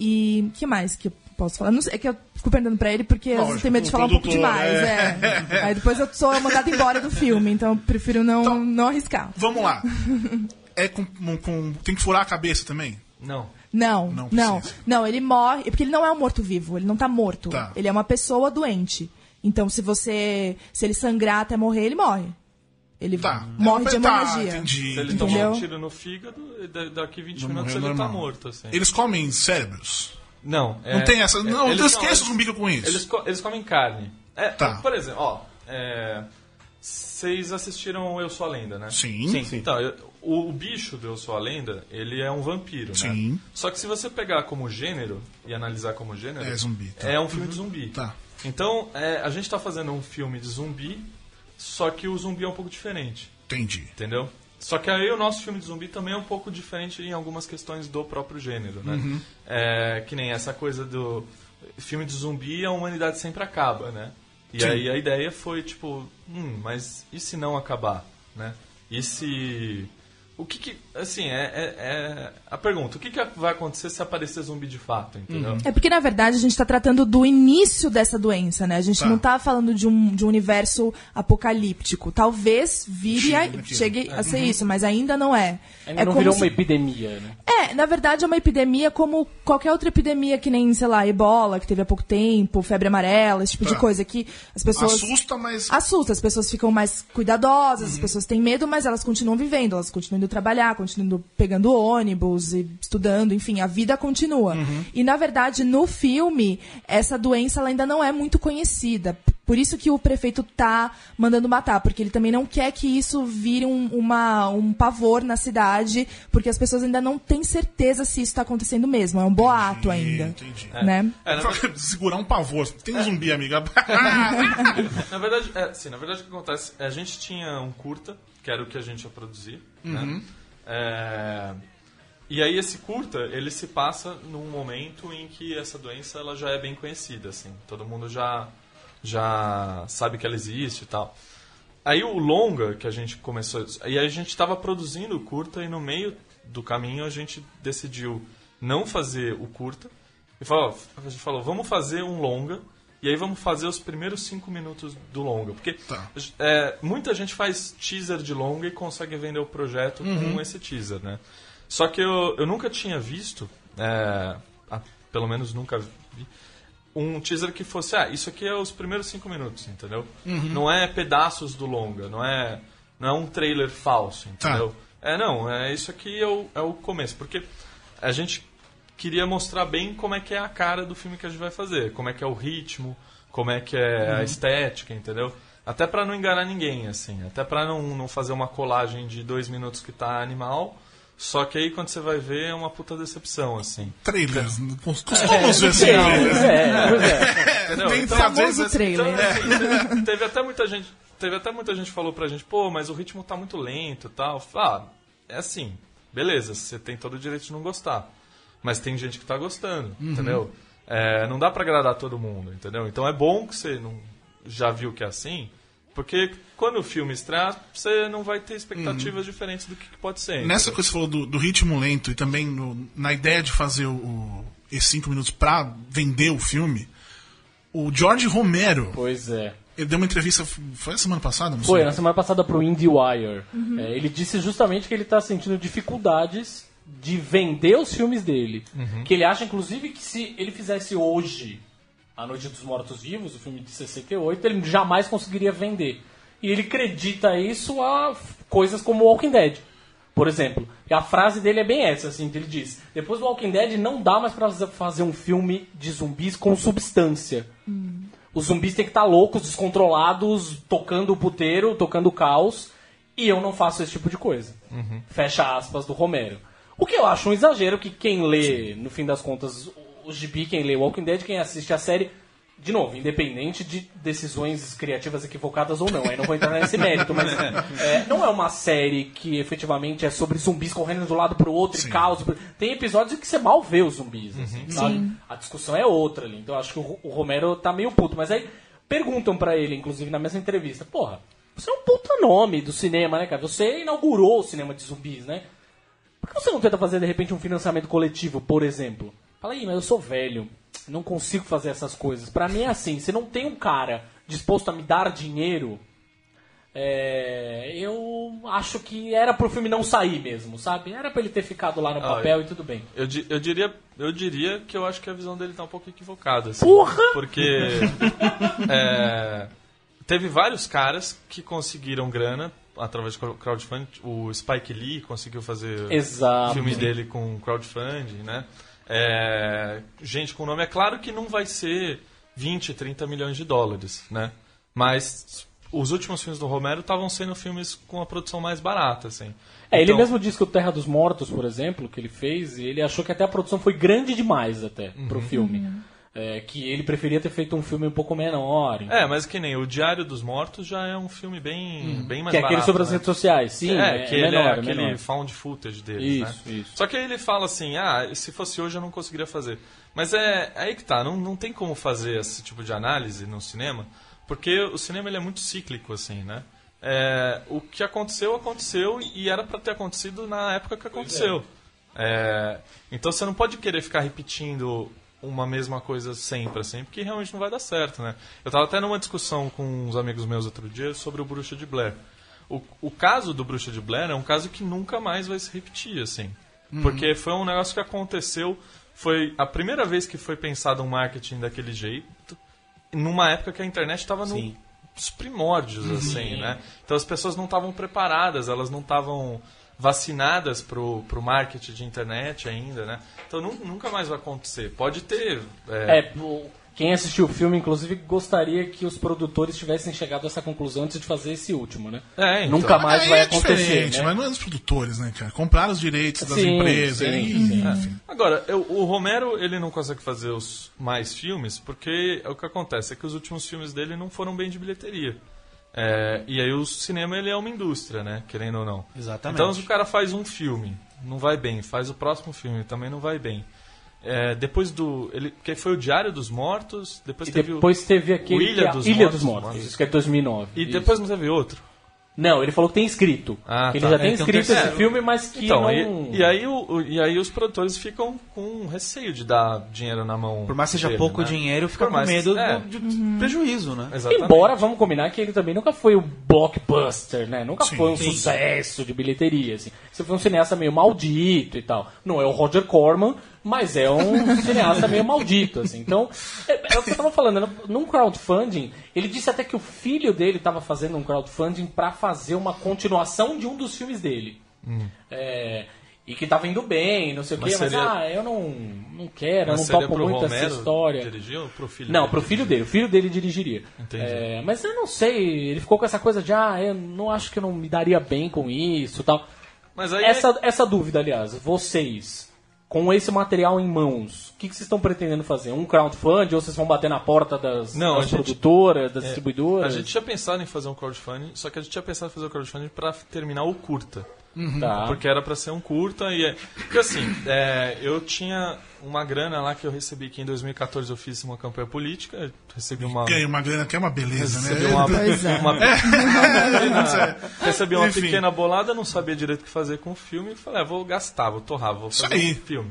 [SPEAKER 9] E que mais que eu posso falar? Não sei, é que eu fico perguntando pra ele porque eu
[SPEAKER 4] Lógico,
[SPEAKER 9] tenho medo de falar um pouco demais.
[SPEAKER 4] é.
[SPEAKER 9] É. Aí depois eu sou mandada embora do filme, então eu prefiro não,
[SPEAKER 4] Então-
[SPEAKER 9] não arriscar.
[SPEAKER 4] Vamos lá. É com, com- Tem que furar a cabeça também?
[SPEAKER 7] Não.
[SPEAKER 9] Não,
[SPEAKER 4] Não
[SPEAKER 9] não, não, ele morre, porque ele não é um morto-vivo, ele não tá morto.
[SPEAKER 4] Tá.
[SPEAKER 9] Ele é uma pessoa doente. Então se você, se ele sangrar até morrer, ele morre. Ele
[SPEAKER 4] Tá.
[SPEAKER 9] morre de
[SPEAKER 4] Tá,
[SPEAKER 9] hemorragia.
[SPEAKER 4] entendi.
[SPEAKER 7] Se ele
[SPEAKER 9] Entendeu?
[SPEAKER 7] tomar um tiro no fígado, da- daqui 20
[SPEAKER 4] Não
[SPEAKER 7] minutos ele tá
[SPEAKER 4] normal.
[SPEAKER 7] morto, assim.
[SPEAKER 4] Eles comem cérebros?
[SPEAKER 7] Não.
[SPEAKER 4] Não
[SPEAKER 7] é-
[SPEAKER 4] tem essa.
[SPEAKER 7] é-
[SPEAKER 4] Não,
[SPEAKER 7] eles-
[SPEAKER 4] eu esqueço
[SPEAKER 7] eles-
[SPEAKER 4] zumbi que eu conheço.
[SPEAKER 7] Eles, eles comem carne. É,
[SPEAKER 4] Tá.
[SPEAKER 7] Por exemplo, ó. é, Vocês assistiram Eu Sou a Lenda, né?
[SPEAKER 4] Sim.
[SPEAKER 8] Sim.
[SPEAKER 6] Sim.
[SPEAKER 7] Então, eu- o, o bicho do Eu Sou a Lenda, ele é um vampiro,
[SPEAKER 4] Sim.
[SPEAKER 7] né? Só que se você pegar como gênero e analisar como gênero...
[SPEAKER 4] É zumbi, tá.
[SPEAKER 7] É um filme de zumbi.
[SPEAKER 4] Tá.
[SPEAKER 7] Então, é, a gente tá fazendo um filme de zumbi, só que o zumbi é um pouco diferente.
[SPEAKER 4] Entendi.
[SPEAKER 7] Entendeu? Só que aí o nosso filme de zumbi também é um pouco diferente em algumas questões do próprio gênero, né?
[SPEAKER 4] Uhum.
[SPEAKER 7] É, que nem essa coisa do filme de zumbi, a humanidade sempre acaba, né? E
[SPEAKER 4] Sim.
[SPEAKER 7] aí a ideia foi tipo, hum, mas e se não acabar, né? E se o que que assim é, é- é a pergunta, o que que vai acontecer se aparecer zumbi de fato, entendeu?
[SPEAKER 4] Uhum.
[SPEAKER 9] É porque, na verdade, a gente está tratando do início dessa doença, né? A gente
[SPEAKER 4] Tá.
[SPEAKER 9] não está falando de um, de um universo apocalíptico. Talvez vire
[SPEAKER 4] Chegue
[SPEAKER 9] a, chegue a ser isso, mas ainda não é.
[SPEAKER 5] Ainda
[SPEAKER 9] é
[SPEAKER 5] não
[SPEAKER 9] como
[SPEAKER 5] virou
[SPEAKER 9] se-
[SPEAKER 5] uma epidemia, né?
[SPEAKER 9] É, na verdade é uma epidemia como qualquer outra epidemia, que nem, sei lá, ebola, que teve há pouco tempo, febre amarela, esse tipo
[SPEAKER 4] Tá.
[SPEAKER 9] de coisa, que as pessoas...
[SPEAKER 4] Assusta, mas.
[SPEAKER 9] Assusta, as pessoas ficam mais cuidadosas,
[SPEAKER 4] Uhum.
[SPEAKER 9] as pessoas têm medo, mas elas continuam vivendo, elas continuam indo trabalhar, continuam pegando ônibus e estudando, enfim, a vida continua.
[SPEAKER 4] Uhum.
[SPEAKER 9] E na verdade, no filme, essa doença ela ainda não é muito conhecida. Por isso que o prefeito tá mandando matar, porque ele também não quer que isso vire um, uma, um pavor na cidade, porque as pessoas ainda não têm certeza se isso tá acontecendo mesmo. É um boato ainda.
[SPEAKER 4] Entendi.
[SPEAKER 9] Né?
[SPEAKER 7] É, na,
[SPEAKER 4] Segurar um pavor. Tem um zumbi, amiga.
[SPEAKER 7] na verdade, é, sim, na verdade o que acontece? A gente tinha um curta, que era o que a gente ia produzir, né? É, e aí esse curta, ele se passa num momento em que essa doença ela já é bem conhecida, assim. Todo mundo já já sabe que ela existe e tal. Aí o longa que a gente começou, e a gente estava produzindo o curta e no meio do caminho a gente decidiu não fazer o curta e falou, a gente falou, vamos fazer um longa e aí vamos fazer os primeiros cinco minutos do longa, porque
[SPEAKER 4] Tá.
[SPEAKER 7] é, muita gente faz teaser de longa e consegue vender o projeto com esse teaser, né? Só que eu, eu nunca tinha visto, é, ah, pelo menos nunca vi, um teaser que fosse, ah, isso aqui é os primeiros cinco minutos, entendeu? Não é pedaços do longa, não é, não é um trailer falso, entendeu? É, não, é isso aqui é o, é o começo, porque a gente queria mostrar bem como é que é a cara do filme que a gente vai fazer, como é que é o ritmo, como é que é a estética, entendeu? Até pra não enganar ninguém, assim, até pra não, não fazer uma colagem de dois minutos que tá animal, só que aí quando você vai ver é uma puta decepção, assim.
[SPEAKER 4] Trailers. Costumamos ver assim. trailers.
[SPEAKER 5] É, pois é.
[SPEAKER 7] Entendeu?
[SPEAKER 4] Tem-
[SPEAKER 7] Então, vezes,
[SPEAKER 9] famoso trailer.
[SPEAKER 7] então, assim, teve, até muita gente, teve até muita gente que falou pra gente, pô, mas o ritmo tá muito lento e tal. Ah, é assim, beleza, você tem todo o direito de não gostar. Mas tem gente que tá gostando, entendeu? É, não dá pra agradar todo mundo, entendeu? Então é bom que você não já viu que é assim, porque quando o filme estrear, você não vai ter expectativas diferentes do que pode ser.
[SPEAKER 4] Nessa
[SPEAKER 7] entendeu?
[SPEAKER 4] coisa que você falou do, do ritmo lento e também no- na ideia de fazer o, o- esses cinco minutos pra vender o filme, o George Romero,
[SPEAKER 5] Pois é.
[SPEAKER 4] ele deu uma entrevista, foi a semana passada? Não
[SPEAKER 5] Foi,
[SPEAKER 4] sei.
[SPEAKER 5] na semana passada pro IndieWire. É, ele disse justamente que ele tá sentindo dificuldades de vender os filmes dele. Que ele acha, inclusive, que se ele fizesse hoje A Noite dos Mortos Vivos, o filme de 68, ele jamais conseguiria vender. E ele acredita isso a coisas como Walking Dead. Por exemplo, e a frase dele é bem essa, assim, que ele diz: Depois do Walking Dead não dá mais pra fazer um filme de zumbis com substância. Os zumbis têm que estar loucos, descontrolados, tocando o puteiro, tocando o caos. E eu não faço esse tipo de coisa. Fecha aspas do Romero. O que eu acho um exagero que quem lê, no fim das contas, o gibi, quem lê Walking Dead, quem assiste a série, de novo, independente de decisões criativas equivocadas ou não, aí não vou entrar nesse mérito, mas é, não é uma série que efetivamente é sobre zumbis correndo de um lado pro outro e caos. Tem episódios em que você mal vê os zumbis, assim, sabe? A discussão é outra ali. Então eu acho que o, o Romero tá meio puto. Mas aí perguntam pra ele, inclusive na mesma entrevista, porra, você é um puta nome do cinema, né, cara? Você inaugurou o cinema de zumbis, né? Por que você não tenta fazer, de repente, um financiamento coletivo, por exemplo? Fala aí, mas eu sou velho, não consigo fazer essas coisas. Pra mim é assim, se não tem um cara disposto a me dar dinheiro, é, eu acho que era pro filme não sair mesmo, sabe? Era pra ele ter ficado lá no
[SPEAKER 7] Ah,
[SPEAKER 5] papel e tudo bem.
[SPEAKER 7] Eu, eu diria, eu diria que eu acho que a visão dele tá um pouco equivocada. Assim,
[SPEAKER 5] Porra!
[SPEAKER 7] Porque é, teve vários caras que conseguiram grana através de crowdfunding. O Spike Lee conseguiu fazer
[SPEAKER 5] Exato.
[SPEAKER 7] o filme dele com crowdfunding, né? É, gente com nome, é claro que não vai ser 20, 30 milhões de dólares, né? Mas os últimos filmes do Romero estavam sendo filmes com a produção mais barata, assim.
[SPEAKER 5] É, ele
[SPEAKER 7] Então-
[SPEAKER 5] mesmo disse que o Terra dos Mortos, por exemplo, que ele fez, ele achou que até a produção foi grande demais até pro filme. É, que ele preferia ter feito um filme um pouco menor.
[SPEAKER 7] É, mas que nem o Diário dos Mortos já é um filme bem, bem mais
[SPEAKER 5] que é aquele
[SPEAKER 7] barato,
[SPEAKER 5] sobre as
[SPEAKER 7] né?
[SPEAKER 5] redes sociais, sim.
[SPEAKER 7] é, que ele
[SPEAKER 5] menor,
[SPEAKER 7] é aquele
[SPEAKER 5] menor.
[SPEAKER 7] found footage dele,
[SPEAKER 5] Isso,
[SPEAKER 7] né?
[SPEAKER 5] isso.
[SPEAKER 7] Só que aí ele fala assim, ah, se fosse hoje eu não conseguiria fazer. Mas é aí que tá, não, não tem como fazer esse tipo de análise no cinema, porque o cinema ele é muito cíclico, assim, né? É, o que aconteceu, aconteceu e era pra ter acontecido na época que aconteceu. É, então você não pode querer ficar repetindo uma mesma coisa sempre, assim, porque realmente não vai dar certo, né? Eu tava até numa discussão com uns amigos meus outro dia sobre o Bruxa de Blair. O, o caso do Bruxa de Blair é um caso que nunca mais vai se repetir, assim. Porque foi um negócio que aconteceu, foi a primeira vez que foi pensado um marketing daquele jeito, numa época que a internet estava
[SPEAKER 8] Sim.
[SPEAKER 7] nos primórdios, assim, né? Então as pessoas não estavam preparadas, elas não estavam vacinadas pro, pro marketing de internet ainda, né? Então nu- nunca mais vai acontecer. Pode ter... é,
[SPEAKER 5] É, o quem assistiu o filme, inclusive, gostaria que os produtores tivessem chegado a essa conclusão antes de fazer esse último, né?
[SPEAKER 7] É, então.
[SPEAKER 5] Nunca mais vai
[SPEAKER 4] é
[SPEAKER 5] acontecer, né?
[SPEAKER 4] mas não é dos produtores, né, cara? Compraram os direitos das
[SPEAKER 5] Sim,
[SPEAKER 4] empresas.
[SPEAKER 5] sim,
[SPEAKER 4] aí,
[SPEAKER 5] sim.
[SPEAKER 4] enfim.
[SPEAKER 7] Agora, eu- o Romero, ele não consegue fazer os mais filmes, porque o que acontece é que os últimos filmes dele não foram bem de bilheteria. É, e aí o cinema, ele é uma indústria, né? Querendo ou não.
[SPEAKER 8] Exatamente.
[SPEAKER 7] Então, se o cara faz um filme, não vai bem. Faz o próximo filme, também não vai bem. É, depois do... Ele, que foi o Diário dos Mortos, depois
[SPEAKER 5] E
[SPEAKER 7] teve
[SPEAKER 5] depois
[SPEAKER 7] o,
[SPEAKER 5] teve aquele
[SPEAKER 7] o Ilha dos
[SPEAKER 5] Ilha
[SPEAKER 7] Mortos,
[SPEAKER 5] dos Mortos,
[SPEAKER 7] Mortos.
[SPEAKER 5] isso que é 2009.
[SPEAKER 7] E
[SPEAKER 5] Isso.
[SPEAKER 7] depois não teve outro.
[SPEAKER 5] Não, ele falou que tem escrito.
[SPEAKER 7] Ah,
[SPEAKER 5] que
[SPEAKER 7] tá.
[SPEAKER 5] ele já tem
[SPEAKER 8] É, tem um
[SPEAKER 5] escrito esse filme, mas que
[SPEAKER 7] Então,
[SPEAKER 5] não...
[SPEAKER 7] e, e aí o, e aí os produtores ficam com receio de dar dinheiro na mão.
[SPEAKER 8] Por mais que seja
[SPEAKER 7] dele,
[SPEAKER 8] pouco
[SPEAKER 7] né?
[SPEAKER 8] dinheiro, fica
[SPEAKER 7] Por
[SPEAKER 8] com
[SPEAKER 7] mais-
[SPEAKER 8] medo
[SPEAKER 7] é.
[SPEAKER 8] do, de prejuízo, né?
[SPEAKER 7] Exatamente.
[SPEAKER 5] Embora, vamos combinar que ele também nunca foi o blockbuster, né? Nunca
[SPEAKER 4] Sim,
[SPEAKER 5] foi um
[SPEAKER 8] sim.
[SPEAKER 5] sucesso de bilheteria, assim. Você foi um cineasta meio maldito e tal. Não é o Roger Corman, mas é um cineasta meio maldito, assim. Então, é, é o que eu tava falando, né? num crowdfunding, ele disse até que o filho dele tava fazendo um crowdfunding pra fazer uma continuação de um dos filmes dele. É, e que tava indo bem, não sei o quê,
[SPEAKER 7] Mas
[SPEAKER 5] ah, eu não, não quero, eu não topo muito essa
[SPEAKER 7] Romero
[SPEAKER 5] história.
[SPEAKER 7] dirigir ou pro filho
[SPEAKER 5] Não,
[SPEAKER 7] dele
[SPEAKER 5] pro filho dele. O filho dele dirigiria. É, mas eu não sei, ele ficou com essa coisa de, ah, eu não acho que eu não me daria bem com isso tal.
[SPEAKER 7] Mas aí
[SPEAKER 5] Essa, essa dúvida, aliás, vocês, com esse material em mãos, o que, que vocês estão pretendendo fazer? Um crowdfunding ou vocês vão bater na porta das,
[SPEAKER 7] Não,
[SPEAKER 5] das
[SPEAKER 7] gente-
[SPEAKER 5] produtoras, das
[SPEAKER 7] É,
[SPEAKER 5] distribuidoras?
[SPEAKER 7] A gente tinha pensado em fazer um crowdfunding, só que a gente tinha pensado em fazer o crowdfunding pra terminar o curta.
[SPEAKER 5] Tá.
[SPEAKER 7] Porque era pra ser um curta e... É, porque assim, é, eu tinha uma grana lá que eu recebi que em 2014 eu fiz uma campanha política, recebi uma...
[SPEAKER 4] Ganha uma grana que é uma beleza,
[SPEAKER 7] Recebi
[SPEAKER 4] né?
[SPEAKER 7] uma,
[SPEAKER 9] é.
[SPEAKER 7] uma- uma- recebi uma
[SPEAKER 4] Enfim.
[SPEAKER 7] pequena bolada, não sabia direito o que fazer com o filme, e falei, ah, vou gastar, vou torrar, vou fazer um filme.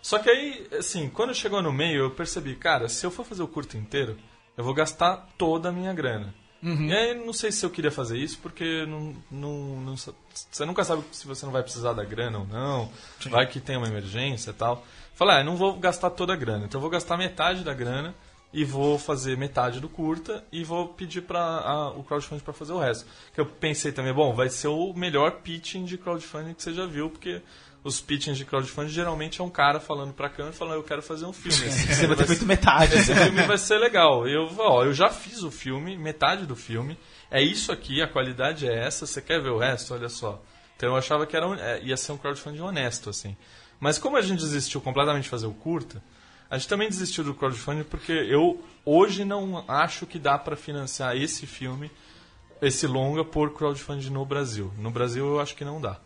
[SPEAKER 7] Só que aí, assim, quando chegou no meio, eu percebi, cara, se eu for fazer o curto inteiro, eu vou gastar toda a minha grana.
[SPEAKER 4] Uhum.
[SPEAKER 7] E aí, não sei se eu queria fazer isso, porque não, não, não você nunca sabe se você não vai precisar da grana ou não, vai que tem uma emergência e tal. Falei, ah, não vou gastar toda a grana, então eu vou gastar metade da grana e vou fazer metade do curta e vou pedir para o crowdfunding para fazer o resto. Que eu pensei também, bom, vai ser o melhor pitching de crowdfunding que você já viu, porque os pitchings de crowdfunding geralmente é um cara falando para a câmera falando, eu quero fazer um filme. Esse
[SPEAKER 8] Você vai ter feito metade.
[SPEAKER 7] esse filme vai ser legal. Eu, ó, eu já fiz o filme, metade do filme. É isso aqui, a qualidade é essa. Você quer ver o resto? Olha só. Então eu achava que era, é, ia ser um crowdfunding honesto, assim. Mas como a gente desistiu completamente de fazer o curta, a gente também desistiu do crowdfunding porque eu hoje não acho que dá para financiar esse filme, esse longa, por crowdfunding no Brasil. No Brasil eu acho que não dá.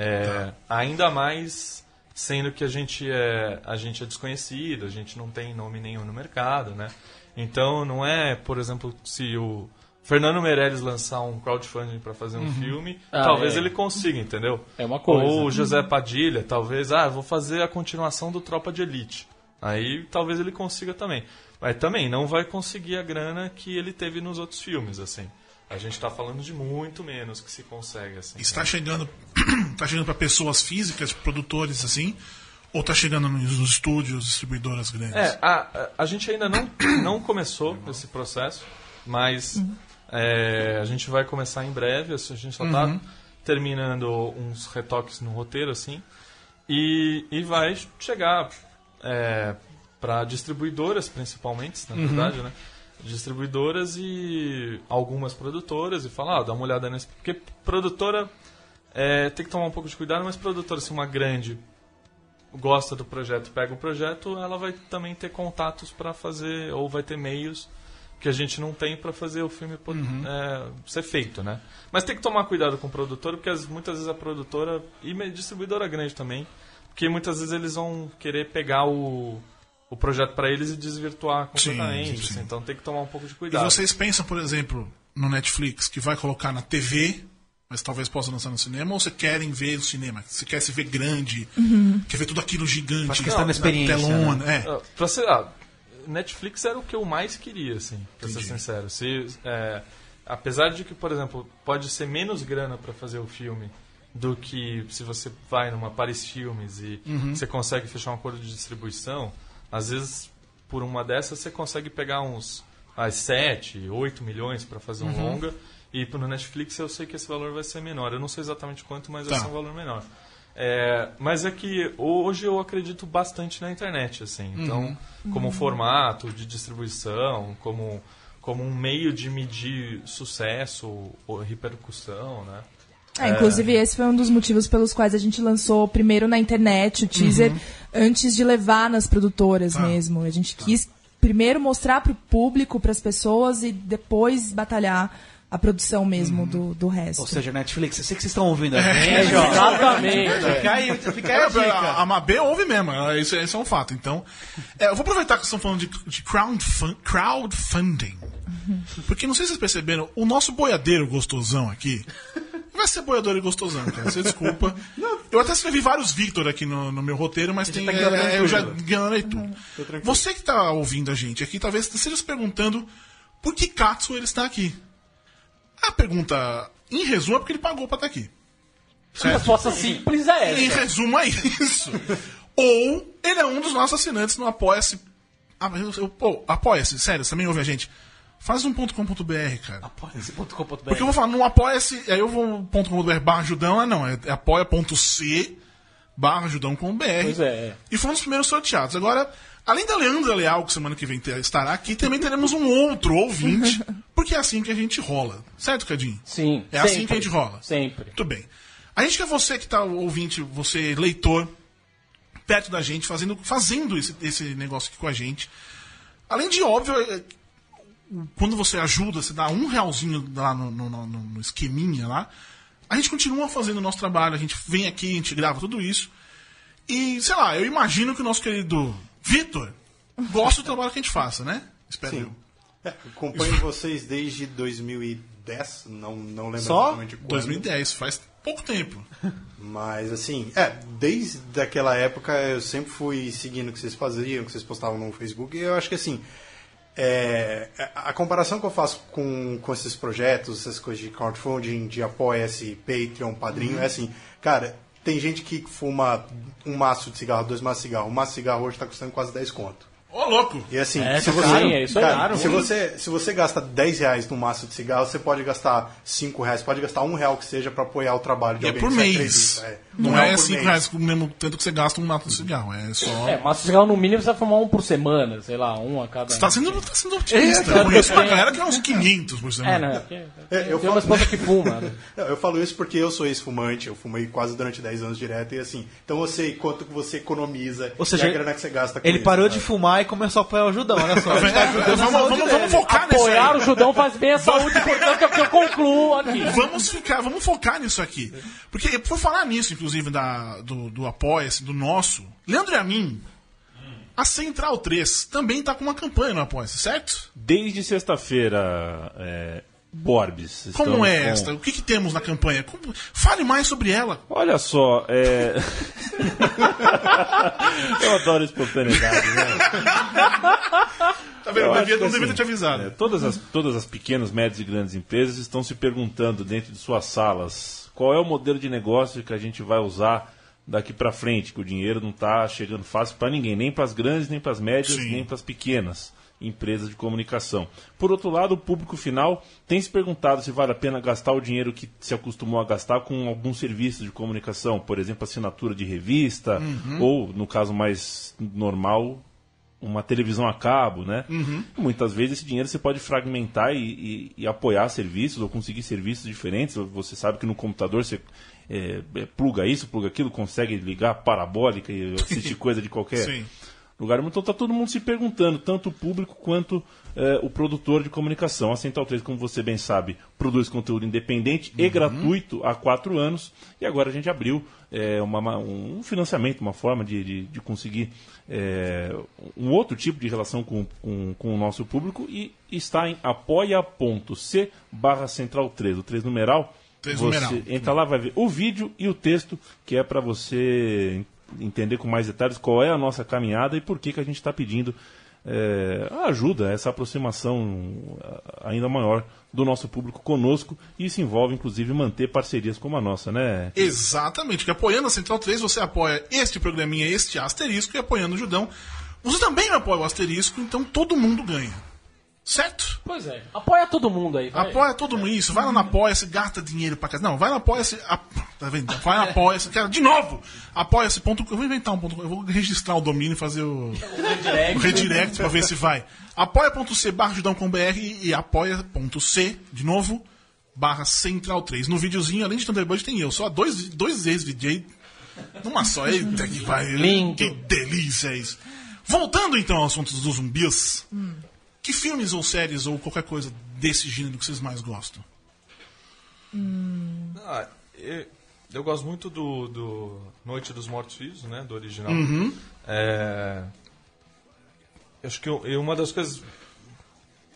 [SPEAKER 7] É, ainda mais sendo que a gente é a gente é desconhecido, a gente não tem nome nenhum no mercado, né? Então não é, por exemplo, se o Fernando Meirelles lançar um crowdfunding para fazer um filme,
[SPEAKER 5] Ah,
[SPEAKER 7] talvez
[SPEAKER 5] é.
[SPEAKER 7] ele consiga, entendeu?
[SPEAKER 5] É uma coisa.
[SPEAKER 7] Ou o José Padilha, talvez, ah, vou fazer a continuação do Tropa de Elite. Aí talvez ele consiga também. Mas também não vai conseguir a grana que ele teve nos outros filmes, assim. A gente tá falando de muito menos que se consegue, assim.
[SPEAKER 4] Está chegando, tá chegando para pessoas físicas, produtores assim, ou tá chegando nos estúdios, distribuidoras grandes?
[SPEAKER 7] É, a, a, gente ainda não, não começou esse processo, mas é, a gente vai começar em breve. assim, A gente só está terminando uns retoques no roteiro, assim, e, e vai chegar para distribuidoras, principalmente, na verdade, né? Distribuidoras e algumas produtoras e falar, ah, dá uma olhada nesse. Porque produtora é, tem que tomar um pouco de cuidado, mas produtora, se uma grande gosta do projeto, pega o projeto, ela vai também ter contatos para fazer, ou vai ter meios que a gente não tem para fazer o filme po- é, ser feito, né? Mas tem que tomar cuidado com o produtor, porque as- muitas vezes a produtora e distribuidora grande também, porque muitas vezes eles vão querer pegar o, o projeto para eles e desvirtuar completamente,
[SPEAKER 4] sim, sim.
[SPEAKER 7] assim, então tem que tomar um pouco de
[SPEAKER 4] E
[SPEAKER 7] cuidado.
[SPEAKER 4] vocês pensam, por exemplo, no Netflix, que vai colocar na TV, mas talvez possa lançar no cinema, ou você querem ver o cinema? Você quer se ver grande, quer ver tudo aquilo gigante,
[SPEAKER 8] Acho que está na
[SPEAKER 4] na
[SPEAKER 8] experiência,
[SPEAKER 4] telona, é.
[SPEAKER 7] Ah, pra ser, ah, Netflix era o que eu mais queria, assim, pra ser sincero. Se, é, apesar de que, por exemplo, pode ser menos grana pra fazer o filme do que se você vai numa Paris Filmes e você consegue fechar um acordo de distribuição, às vezes, por uma dessas, você consegue pegar uns ah, 7, 8 milhões pra fazer um longa. E no Netflix eu sei que esse valor vai ser menor. Eu não sei exatamente quanto, mas vai
[SPEAKER 4] Tá.
[SPEAKER 7] ser um valor menor. É, mas é que hoje eu acredito bastante na internet, assim. Então, como formato de distribuição, como, como um meio de medir sucesso ou repercussão, né?
[SPEAKER 9] É, inclusive, esse foi um dos motivos pelos quais a gente lançou primeiro na internet o teaser, antes de levar nas produtoras mesmo. A gente quis primeiro mostrar pro público, pras pessoas, e depois batalhar a produção mesmo do, do resto.
[SPEAKER 8] Ou seja, Netflix, eu sei que vocês estão ouvindo a gente, ó.
[SPEAKER 5] Exatamente.
[SPEAKER 8] Fica aí, fica aí a
[SPEAKER 4] É,
[SPEAKER 8] dica.
[SPEAKER 4] a, a Mabê ouve mesmo, é, isso, isso é um fato. Então, é, eu vou aproveitar que vocês estão falando de, de crowdfun- crowdfunding. Porque não sei se vocês perceberam, o nosso boiadeiro gostosão aqui. Vai ser boiadeiro gostosão, cara. Você desculpa. Eu até escrevi vários Victor aqui no, no meu roteiro, mas tem.
[SPEAKER 8] tá
[SPEAKER 4] é, é, eu já ignorei tudo. Você que tá ouvindo a gente aqui, talvez esteja se perguntando por que Katsu ele está aqui. A pergunta, em resumo, é porque ele pagou pra estar aqui.
[SPEAKER 5] A resposta simples é
[SPEAKER 4] Em
[SPEAKER 5] essa.
[SPEAKER 4] resumo, é isso. Ou ele é um dos nossos assinantes no Apoia-se. Ah, Apoia-se, sério, você também ouve a gente. Faz um ponto .com.br, cara.
[SPEAKER 8] Apoia.com.br.
[SPEAKER 4] Porque eu vou falar, no Apoia-se, aí eu vou ponto .com.br barra ajudão, ah não, é, é apoia.c barra ajudão com BR.
[SPEAKER 5] Pois é.
[SPEAKER 4] E fomos os primeiros sorteados. Agora, além da Leandra Leal, que semana que vem estará aqui, também teremos um outro ouvinte, porque é assim que a gente rola. Certo, Cadinho?
[SPEAKER 5] Sim.
[SPEAKER 4] É assim
[SPEAKER 5] sempre.
[SPEAKER 4] que a gente rola.
[SPEAKER 5] Sempre.
[SPEAKER 4] Muito bem. A gente quer você que está ouvinte, você leitor, perto da gente, fazendo, fazendo esse, esse negócio aqui com a gente. Além de óbvio, é, quando você ajuda, você dá um realzinho lá no, no, no- no esqueminha lá, a gente continua fazendo o nosso trabalho, a gente vem aqui, a gente grava tudo isso. E, sei lá, eu imagino que o nosso querido Vitor gosta do trabalho que a gente faça, né? Espero eu.
[SPEAKER 6] Sim. É, acompanho vocês desde 2010, não, não lembro
[SPEAKER 8] Só?
[SPEAKER 6] exatamente quando.
[SPEAKER 4] 2010, faz pouco tempo.
[SPEAKER 6] Mas assim, é, desde aquela época eu sempre fui seguindo o que vocês faziam, o que vocês postavam no Facebook, e eu acho que assim, é, a comparação que eu faço com, com esses projetos, essas coisas de crowdfunding, de apoia-se, Patreon, padrinho, é assim, cara, tem gente que fuma um maço de cigarro, dois maços de cigarro, um maço de cigarro hoje tá custando quase 10 conto.
[SPEAKER 4] Ô, louco!
[SPEAKER 6] E assim,
[SPEAKER 5] É,
[SPEAKER 6] se
[SPEAKER 5] tá
[SPEAKER 6] você,
[SPEAKER 5] caro, é isso aí.
[SPEAKER 6] cara,
[SPEAKER 5] Caro.
[SPEAKER 6] se você se você gasta 10 reais num maço de cigarro, você pode gastar 5 reais, pode gastar um real que seja pra apoiar o trabalho de
[SPEAKER 4] E é
[SPEAKER 6] alguém
[SPEAKER 4] por
[SPEAKER 6] que você
[SPEAKER 4] mês.
[SPEAKER 6] acredita,
[SPEAKER 4] Não,
[SPEAKER 6] um
[SPEAKER 4] é
[SPEAKER 6] por
[SPEAKER 4] 5
[SPEAKER 6] mês.
[SPEAKER 4] reais o mesmo tanto que você gasta um mato de cigarro. É só.
[SPEAKER 5] É, mas cigarro no mínimo você vai fumar um por semana, sei lá, um a cada.
[SPEAKER 4] Você tá sendo, tá sendo otimista. Eu conheço uma galera que é uns 500 por semana.
[SPEAKER 5] É, né? Porque-
[SPEAKER 6] É, eu
[SPEAKER 5] Tem uma
[SPEAKER 6] falo-
[SPEAKER 5] esposa que fuma, né?
[SPEAKER 6] Não, Eu falo isso porque eu sou ex-fumante, eu fumei quase durante 10 anos direto e assim, então eu sei quanto que você economiza
[SPEAKER 8] Ou seja,
[SPEAKER 6] e a grana que você gasta com
[SPEAKER 8] Ele
[SPEAKER 6] isso,
[SPEAKER 8] parou
[SPEAKER 6] sabe?
[SPEAKER 8] de fumar e começou a apoiar o Judão, olha só. Tá
[SPEAKER 4] É,
[SPEAKER 8] a
[SPEAKER 4] vamos, vamos, vamos focar nisso
[SPEAKER 5] Apoiar o Judão faz bem à saúde, portanto é o que eu concluo aqui.
[SPEAKER 4] Vamos ficar, vamos focar nisso aqui. Porque por falar nisso, inclusive, da, do, do Apoia-se, do nosso, Leandro e a mim, a Central 3 também tá com uma campanha no Apoia-se, certo?
[SPEAKER 2] Desde sexta-feira, é, Borbes.
[SPEAKER 4] Como é
[SPEAKER 2] com-
[SPEAKER 4] esta? O que, que temos na campanha? Como- Fale mais sobre ela.
[SPEAKER 2] Olha só, é... eu adoro espontaneidade, né?
[SPEAKER 4] Tá vendo?
[SPEAKER 2] Eu
[SPEAKER 4] devia, não devia ter
[SPEAKER 2] assim,
[SPEAKER 4] te avisado.
[SPEAKER 2] é, todas, as, todas as pequenas, médias e grandes empresas estão se perguntando dentro de suas salas qual é o modelo de negócio que a gente vai usar daqui para frente, que o dinheiro não está chegando fácil para ninguém, nem para as grandes, nem para as médias,
[SPEAKER 4] Sim.
[SPEAKER 2] nem para as pequenas empresas de comunicação. Por outro lado, o público final tem se perguntado se vale a pena gastar o dinheiro que se acostumou a gastar com algum serviço de comunicação, por exemplo, assinatura de revista, ou, no caso mais normal, uma televisão a cabo, né? Muitas vezes esse dinheiro você pode fragmentar e, e- e apoiar serviços ou conseguir serviços diferentes. Você sabe que no computador você é, pluga isso, pluga aquilo, consegue ligar parabólica e assistir coisa de qualquer Lugar. Então está todo mundo se perguntando, tanto o público quanto é, o produtor de comunicação. A Central 3, como você bem sabe, produz conteúdo independente e gratuito há quatro anos. E agora a gente abriu é, uma- um financiamento, uma forma de, de- de conseguir é, um outro tipo de relação com, com, com o nosso público e está em apoia.c barra central 3, o 3 numeral.
[SPEAKER 4] Três
[SPEAKER 2] Você
[SPEAKER 4] numeral.
[SPEAKER 2] entra lá, vai ver o vídeo e o texto, que é para você entender com mais detalhes qual é a nossa caminhada e por que, que a gente está pedindo é, ajuda, essa aproximação ah, ainda maior do nosso público conosco. E isso envolve, inclusive, manter parcerias como a nossa, né?
[SPEAKER 4] Exatamente, que apoiando a Central 3 você apoia este programinha, este asterisco, e apoiando o Judão, você também apoia o asterisco, então todo mundo ganha. Certo?
[SPEAKER 5] Pois é. Apoia todo mundo aí. vai.
[SPEAKER 4] Apoia todo mundo isso. Vai lá no Apoia-se, gasta dinheiro pra casa. Não, vai no Apoia-se. a- Tá vendo? Vai no Apoia-se. Cara, de novo! Apoia-se.com. Eu vou inventar um ponto. com- Eu vou registrar o domínio e fazer o, o redirect pra ver se vai. Apoia.c barra judão.com.br e apoia.c, de novo, barra central 3. No videozinho, além de Thunderbird, tem eu. Só dois, dois ex-VJ numa só. Eita que vai.
[SPEAKER 5] Lindo.
[SPEAKER 4] Que delícia é isso. Voltando então ao assunto dos zumbis. Que filmes ou séries ou qualquer coisa desse gênero que vocês mais gostam?
[SPEAKER 7] Ah, eu, eu gosto muito do, do Noite dos Mortos-Vivos, né? Do original.
[SPEAKER 4] Uhum.
[SPEAKER 7] É, acho que eu- eu- uma das coisas...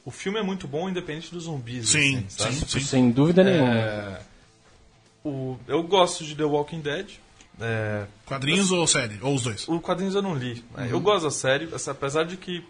[SPEAKER 7] O filme é muito bom, independente dos zumbis.
[SPEAKER 4] Sim,
[SPEAKER 7] assim,
[SPEAKER 4] sim, sim.
[SPEAKER 5] Sem dúvida nenhuma.
[SPEAKER 7] É, o, eu gosto de The Walking Dead. É,
[SPEAKER 4] Quadrinhos ou série? Ou os dois?
[SPEAKER 7] o quadrinhos eu não li. né? Eu gosto da série, apesar de que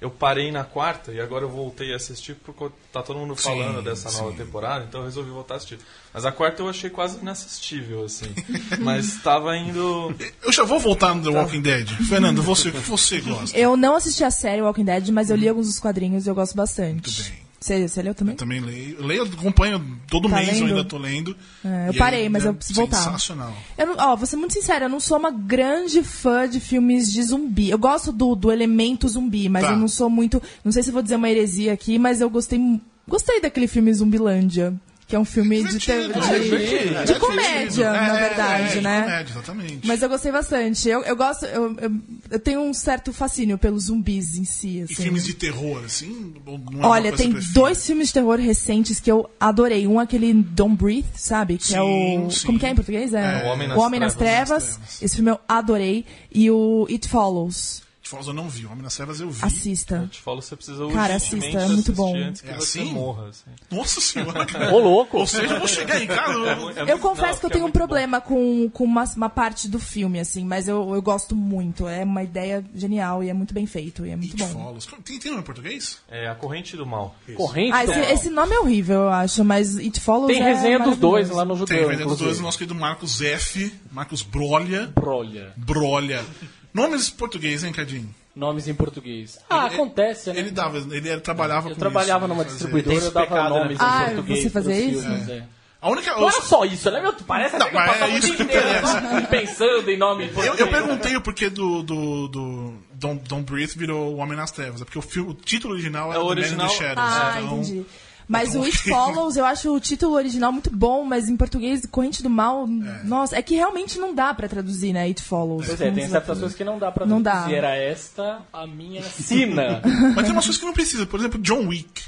[SPEAKER 7] eu parei na quarta e agora eu voltei a assistir porque tá todo mundo falando
[SPEAKER 4] Sim,
[SPEAKER 7] dessa nova
[SPEAKER 4] sim.
[SPEAKER 7] temporada, então eu resolvi voltar a assistir. Mas a quarta eu achei quase inassistível, assim. Mas estava indo.
[SPEAKER 4] Eu já vou voltar no The Walking Dead. Fernando, você, o que você gosta?
[SPEAKER 9] Eu não assisti a série Walking Dead, mas eu li alguns dos quadrinhos e eu gosto bastante.
[SPEAKER 4] Muito bem.
[SPEAKER 9] Você, você leu também?
[SPEAKER 4] Também leio. Eu leio, acompanho todo
[SPEAKER 9] Tá
[SPEAKER 4] mês, eu
[SPEAKER 9] lendo?
[SPEAKER 4] ainda tô lendo.
[SPEAKER 9] É, eu parei,
[SPEAKER 4] ainda
[SPEAKER 9] mas eu
[SPEAKER 4] é
[SPEAKER 9] preciso voltar.
[SPEAKER 4] Sensacional.
[SPEAKER 9] Eu não, ó, vou ser muito sincera, eu não sou uma grande fã de filmes de zumbi. Eu gosto do, do elemento zumbi, mas
[SPEAKER 4] Tá.
[SPEAKER 9] eu não sou muito. Não sei se eu vou dizer uma heresia aqui, mas eu gostei. Gostei daquele filme Zumbilândia. Que é um filme de, te-
[SPEAKER 4] Divertido,
[SPEAKER 9] de,
[SPEAKER 4] é divertido,
[SPEAKER 9] de
[SPEAKER 4] é
[SPEAKER 9] comédia,
[SPEAKER 4] divertido.
[SPEAKER 9] na
[SPEAKER 4] É,
[SPEAKER 9] verdade,
[SPEAKER 4] é, de
[SPEAKER 9] né?
[SPEAKER 4] Comédia, exatamente.
[SPEAKER 9] Mas eu gostei bastante. Eu, eu gosto. Eu, eu, eu tenho um certo fascínio pelos zumbis em si.
[SPEAKER 4] E
[SPEAKER 9] Assim.
[SPEAKER 4] filmes de terror, assim? É
[SPEAKER 9] Olha, tem dois filmes de terror recentes que eu adorei. Um aquele Don't Breathe, sabe? Que é
[SPEAKER 4] Sim,
[SPEAKER 9] o.
[SPEAKER 4] sim.
[SPEAKER 9] Como que é em português? É,
[SPEAKER 7] O Homem nas
[SPEAKER 9] O Homem nas
[SPEAKER 7] Trevas.
[SPEAKER 9] Trevas.
[SPEAKER 4] Nas Trevas.
[SPEAKER 9] Esse filme eu adorei. E o It Follows.
[SPEAKER 4] Falls eu não vi. Homem nas Trevas eu vi.
[SPEAKER 9] Assista.
[SPEAKER 7] Eu te falo, você precisa
[SPEAKER 9] Cara, assista, é muito bom.
[SPEAKER 7] Antes que
[SPEAKER 4] É
[SPEAKER 7] você
[SPEAKER 4] assim?
[SPEAKER 7] morra. Assim.
[SPEAKER 4] Nossa senhora, cara.
[SPEAKER 5] Ô, louco!
[SPEAKER 4] Ou seja, eu vou chegar em casa. eu-
[SPEAKER 7] É
[SPEAKER 9] Eu
[SPEAKER 7] muito-
[SPEAKER 9] confesso
[SPEAKER 7] não,
[SPEAKER 9] que eu
[SPEAKER 7] é
[SPEAKER 9] tenho um
[SPEAKER 7] muito bom.
[SPEAKER 9] problema com, com uma, uma parte do filme, assim, mas eu, eu gosto muito. É uma ideia genial e é muito bem feito e é muito
[SPEAKER 4] It
[SPEAKER 9] bom.
[SPEAKER 4] Follows. Tem, tem nome em português?
[SPEAKER 7] É A Corrente do Mal.
[SPEAKER 5] Corrente
[SPEAKER 9] Ah,
[SPEAKER 5] do
[SPEAKER 9] esse,
[SPEAKER 5] mal.
[SPEAKER 9] esse nome é horrível, eu acho, mas It Follows
[SPEAKER 5] Tem
[SPEAKER 9] é
[SPEAKER 5] resenha dos dois lá no
[SPEAKER 4] Tem,
[SPEAKER 5] Judeu,
[SPEAKER 4] vai ter dos dois, o nosso querido Marcos F. Marcos Brolha.
[SPEAKER 5] Brolha.
[SPEAKER 4] Brolha. Nomes em português, hein, Cadinho?
[SPEAKER 5] Nomes em português. Ah,
[SPEAKER 4] Ele-
[SPEAKER 5] acontece, né?
[SPEAKER 4] Ele dava, ele era- trabalhava
[SPEAKER 5] eu
[SPEAKER 4] com
[SPEAKER 5] trabalhava
[SPEAKER 4] isso,
[SPEAKER 5] numa
[SPEAKER 4] né,
[SPEAKER 5] distribuidora, eu dava
[SPEAKER 8] pecado, né?
[SPEAKER 5] nomes
[SPEAKER 9] Ah,
[SPEAKER 5] em português.
[SPEAKER 9] você fazia isso?
[SPEAKER 5] filmes, é.
[SPEAKER 4] A única.
[SPEAKER 5] Não era só isso, né? meu? Parece
[SPEAKER 4] Não,
[SPEAKER 5] até que eu passava
[SPEAKER 4] é isso que
[SPEAKER 5] inteiro
[SPEAKER 4] interessa.
[SPEAKER 5] pensando em nome em
[SPEAKER 4] Eu,
[SPEAKER 5] português.
[SPEAKER 4] eu perguntei o porquê do, do, do Don't, Don't Breathe virou O Homem nas Trevas. É porque o, filme, o título original era
[SPEAKER 7] É, o
[SPEAKER 4] The Man
[SPEAKER 7] original-
[SPEAKER 4] in the Shadows.
[SPEAKER 9] Ah,
[SPEAKER 4] então,
[SPEAKER 9] entendi. Mas o It. Follows, eu acho o título original muito bom, mas em português, Corrente do Mal, nossa, é que realmente não dá pra traduzir, né? It Follows.
[SPEAKER 5] Pois é, tem certas coisas que não dá pra
[SPEAKER 9] Não
[SPEAKER 5] traduzir.
[SPEAKER 9] dá.
[SPEAKER 5] Era esta a minha sina.
[SPEAKER 4] Mas tem umas coisas que não precisa. Por exemplo, John Wick.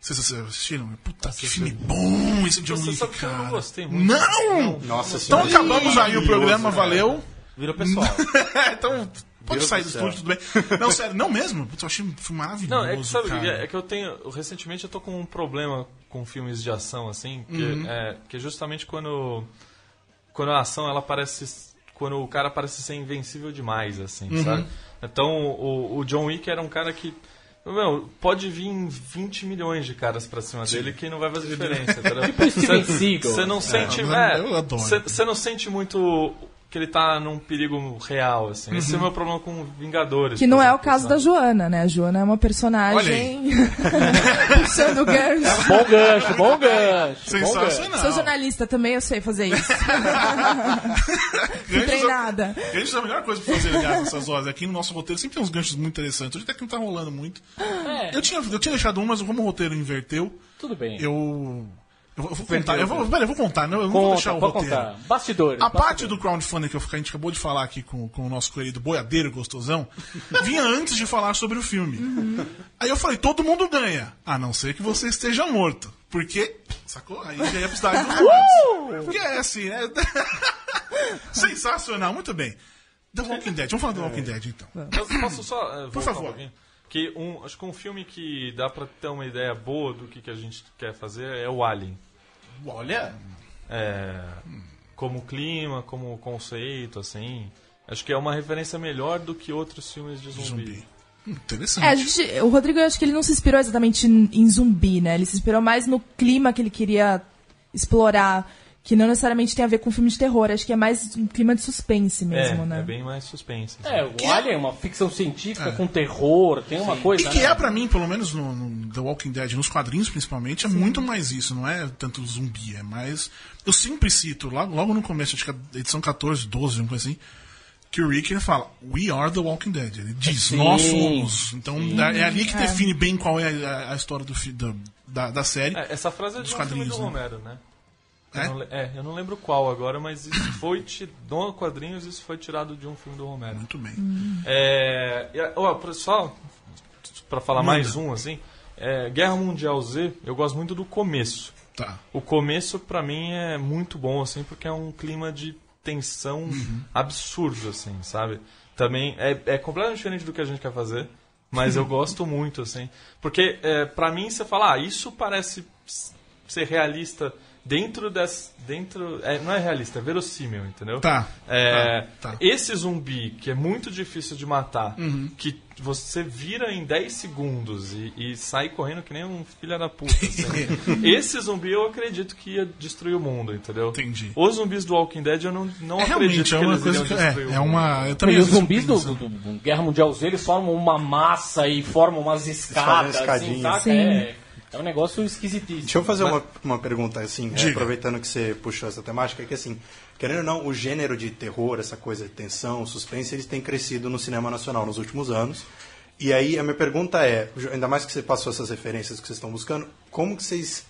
[SPEAKER 4] Vocês assistiram? Puta, que filme bom esse John
[SPEAKER 7] Você
[SPEAKER 4] Wick,
[SPEAKER 7] que eu
[SPEAKER 4] cara.
[SPEAKER 7] não gostei muito.
[SPEAKER 4] Não!
[SPEAKER 6] Nossa
[SPEAKER 4] Então acabamos aí o programa, valeu.
[SPEAKER 8] Virou pessoal.
[SPEAKER 4] então, pode
[SPEAKER 6] Deus
[SPEAKER 4] sair
[SPEAKER 6] do
[SPEAKER 4] do estúdio, tudo bem. Não, sério, não mesmo? Putz, eu achei um filme maravilhoso,
[SPEAKER 7] Não, é que sabe,
[SPEAKER 4] cara.
[SPEAKER 7] é que eu tenho. Recentemente eu tô com um problema com filmes de ação, assim, que,
[SPEAKER 4] Uhum.
[SPEAKER 7] é, que é justamente quando. Quando a ação ela parece. Quando o cara parece ser invencível demais, assim,
[SPEAKER 4] Uhum.
[SPEAKER 7] sabe? Então o, o John Wick era um cara que. Meu, pode vir 20 milhões de caras pra cima dele que não vai fazer diferença.
[SPEAKER 5] Tipo Steven Seagal.
[SPEAKER 7] Você não sente.
[SPEAKER 4] eu-
[SPEAKER 7] é,
[SPEAKER 4] eu adoro.
[SPEAKER 7] Você você não sente muito que ele tá num perigo real, assim. Esse é o meu problema com Vingadores.
[SPEAKER 9] Que não é o
[SPEAKER 7] exemplo,
[SPEAKER 9] caso
[SPEAKER 7] sabe?
[SPEAKER 9] da Joana, né? A Joana é uma personagem puxando o gancho.
[SPEAKER 5] Bom gancho, bom gancho. Bom gancho.
[SPEAKER 4] Sensacional.
[SPEAKER 9] Sou jornalista também, eu sei fazer isso.
[SPEAKER 4] Ganchos é-
[SPEAKER 9] treinada.
[SPEAKER 4] Ganchos é a melhor coisa pra fazer, aliás, nessas horas. Aqui no nosso roteiro sempre tem uns ganchos muito interessantes. Hoje até que não tá rolando muito.
[SPEAKER 5] É,
[SPEAKER 4] Eu tinha, eu tinha deixado um, mas como o roteiro inverteu,
[SPEAKER 5] tudo bem.
[SPEAKER 4] eu. Eu vou, eu vou contar. Eu vou, eu vou contar, não, eu não vou deixar o roteiro.
[SPEAKER 5] contar. Bastidores.
[SPEAKER 4] A parte
[SPEAKER 5] bastidores.
[SPEAKER 4] do crowdfunding que eu- que a gente acabou de falar aqui com, com o nosso querido boiadeiro gostosão vinha antes de falar sobre o filme. Aí eu falei, todo mundo ganha, a não ser que você esteja morto. Porque, sacou? Aí já ia precisar dos. Porque é assim, né? Sensacional, muito bem. The Walking Dead, vamos falar do Walking Dead então.
[SPEAKER 7] Posso, posso só eh, voltar
[SPEAKER 4] favor.
[SPEAKER 7] um? Que um, acho que um filme que dá pra ter uma ideia boa do que, que a gente quer fazer é o Alien.
[SPEAKER 8] Olha,
[SPEAKER 7] É, como clima, como conceito, assim. Acho que é uma referência melhor do que outros filmes de zumbi.
[SPEAKER 4] Zumbi. Hum, Interessante.
[SPEAKER 9] É, a gente, o Rodrigo, eu acho que ele não se inspirou exatamente em, em zumbi, né? Ele se inspirou mais no clima que ele queria explorar, Que não necessariamente tem a ver com filme de terror, acho que é mais um clima de suspense mesmo,
[SPEAKER 7] é,
[SPEAKER 9] né?
[SPEAKER 7] é bem mais suspense. assim.
[SPEAKER 5] É, o Alien é uma ficção científica com terror, tem uma coisa.
[SPEAKER 4] E que
[SPEAKER 5] né?
[SPEAKER 4] é pra mim, pelo menos no, no The Walking Dead, nos quadrinhos principalmente, é muito mais isso, não é tanto zumbi, é mais. Eu sempre cito, logo, logo no começo, acho que a edição 14, 12, uma coisa assim, que o Rick ele fala, We are the Walking Dead. Ele diz,
[SPEAKER 5] Sim.
[SPEAKER 4] nós somos. Então é ali que define bem qual é a, a história do, da, da, da série.
[SPEAKER 7] É, essa frase é de
[SPEAKER 4] Dos
[SPEAKER 7] um filme do
[SPEAKER 4] né?
[SPEAKER 7] Romero, né?
[SPEAKER 4] É?
[SPEAKER 7] não le- é, eu não lembro qual agora, mas isso foi no quadrinhos isso foi tirado de um filme do Romero.
[SPEAKER 4] Muito bem.
[SPEAKER 7] É, e, ó, pra- só para falar mais um assim, é, Guerra Mundial Z, eu gosto muito do começo.
[SPEAKER 4] Tá.
[SPEAKER 7] O começo pra mim é muito bom assim, porque é um clima de tensão absurdo assim, sabe? Também é, é completamente diferente do que a gente quer fazer, mas eu gosto muito assim, porque é, para mim você fala, ah, isso parece ser realista dentro das dentro é, não é realista, é verossímil, entendeu?
[SPEAKER 4] Tá.
[SPEAKER 7] É,
[SPEAKER 4] Tá, tá.
[SPEAKER 7] Esse zumbi que é muito difícil de matar,
[SPEAKER 4] Uhum.
[SPEAKER 7] que você vira em 10 segundos e, e sai correndo que nem um filho da puta. assim. esse zumbi eu acredito que ia destruir o mundo, entendeu?
[SPEAKER 4] Entendi.
[SPEAKER 7] Os zumbis do Walking Dead eu não, não
[SPEAKER 4] É,
[SPEAKER 7] acredito
[SPEAKER 4] realmente, é
[SPEAKER 7] que
[SPEAKER 4] uma
[SPEAKER 7] eles
[SPEAKER 4] coisa que.
[SPEAKER 7] destruir o
[SPEAKER 4] É, é
[SPEAKER 7] mundo.
[SPEAKER 4] uma. Eu
[SPEAKER 5] E
[SPEAKER 4] também
[SPEAKER 5] os zumbis do, do- do Guerra Mundial Z, eles formam uma massa e formam umas escadas, assim,
[SPEAKER 6] escadinhas.
[SPEAKER 5] saca?
[SPEAKER 9] Sim.
[SPEAKER 5] É, é um negócio esquisitíssimo.
[SPEAKER 6] Deixa eu fazer uma, uma pergunta, assim, é, aproveitando que você puxou essa temática, é que assim, querendo ou não, o gênero de terror, essa coisa de tensão, suspense, eles têm crescido no cinema nacional nos últimos anos. E aí a minha pergunta é, ainda mais que você passou essas referências que vocês estão buscando, como que vocês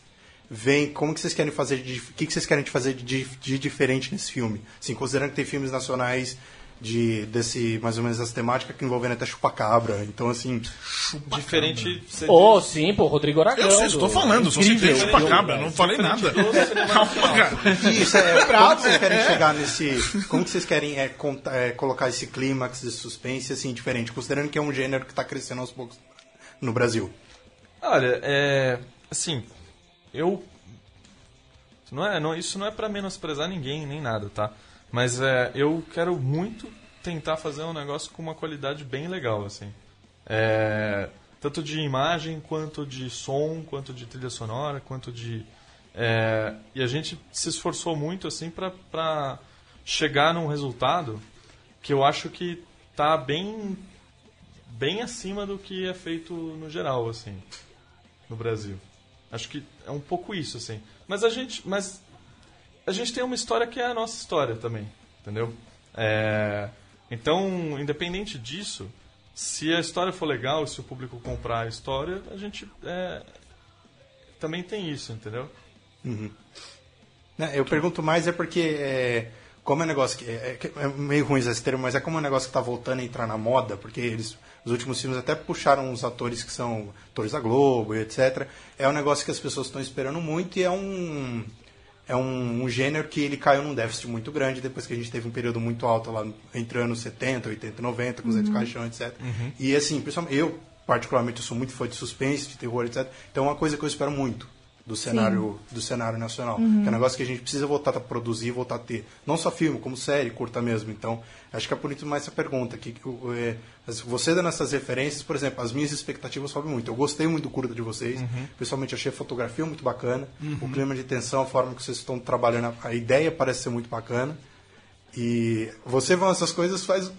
[SPEAKER 6] veem, como que vocês querem fazer, de, o que, que vocês querem fazer de, de diferente nesse filme? Assim, considerando que tem filmes nacionais de desse mais ou menos essa temática que envolvendo até chupacabra. Então assim,
[SPEAKER 7] Diferente.
[SPEAKER 5] Oh, sim, pô, Rodrigo Aragão.
[SPEAKER 4] Eu sei, estou
[SPEAKER 5] do-
[SPEAKER 4] falando, só citei
[SPEAKER 5] incrível,
[SPEAKER 4] chupacabra,
[SPEAKER 5] viu,
[SPEAKER 4] não falei nada. Calma, cara.
[SPEAKER 6] Isso, é, como que vocês querem chegar nesse. Como que vocês querem é, conta- é, colocar esse clímax de suspense assim, diferente, considerando que é um gênero que está crescendo aos poucos no Brasil?
[SPEAKER 7] Olha, é. Assim, eu. Não é, não, isso não é pra menosprezar ninguém, nem nada, tá? Mas é, eu quero muito tentar fazer um negócio com uma qualidade bem legal, assim. É, tanto de imagem, quanto de som, quanto de trilha sonora, quanto de. é, e a gente se esforçou muito, assim, pra chegar num resultado que eu acho que tá bem bem acima do que é feito no geral, assim, no Brasil. Acho que é um pouco isso, assim. Mas a gente, mas a gente tem uma história que é a nossa história também, entendeu? É, então, independente disso, se a história for legal, se o público comprar a história, a gente é, também tem isso, entendeu?
[SPEAKER 6] Né, Eu pergunto mais é porque é, como é um negócio que é, é- é meio ruim esse termo, mas é como um negócio que está voltando a entrar na moda, porque eles os últimos filmes até puxaram uns atores que são atores da Globo etc. É um negócio que as pessoas estão esperando muito e é um é um, um gênero que ele caiu num déficit muito grande depois que a gente teve um período muito alto lá entre anos 70, 80, 90, com Zé de Caixão, etc. E assim, principalmente eu, particularmente, eu sou muito fã de suspense, de terror, etc. Então é uma coisa que eu espero muito do cenário do cenário nacional. Que é um negócio que a gente precisa voltar a produzir, voltar a ter. Não só filme, como série, curta mesmo. Então, acho que é por isso mais essa pergunta. Que, é, as- você dando essas referências, por exemplo, as minhas expectativas sobem muito. Eu gostei muito do curta de vocês. Pessoalmente, achei a fotografia muito bacana. O clima de tensão, a forma que vocês estão trabalhando, a, ideia parece ser muito bacana. E você vendo essas coisas faz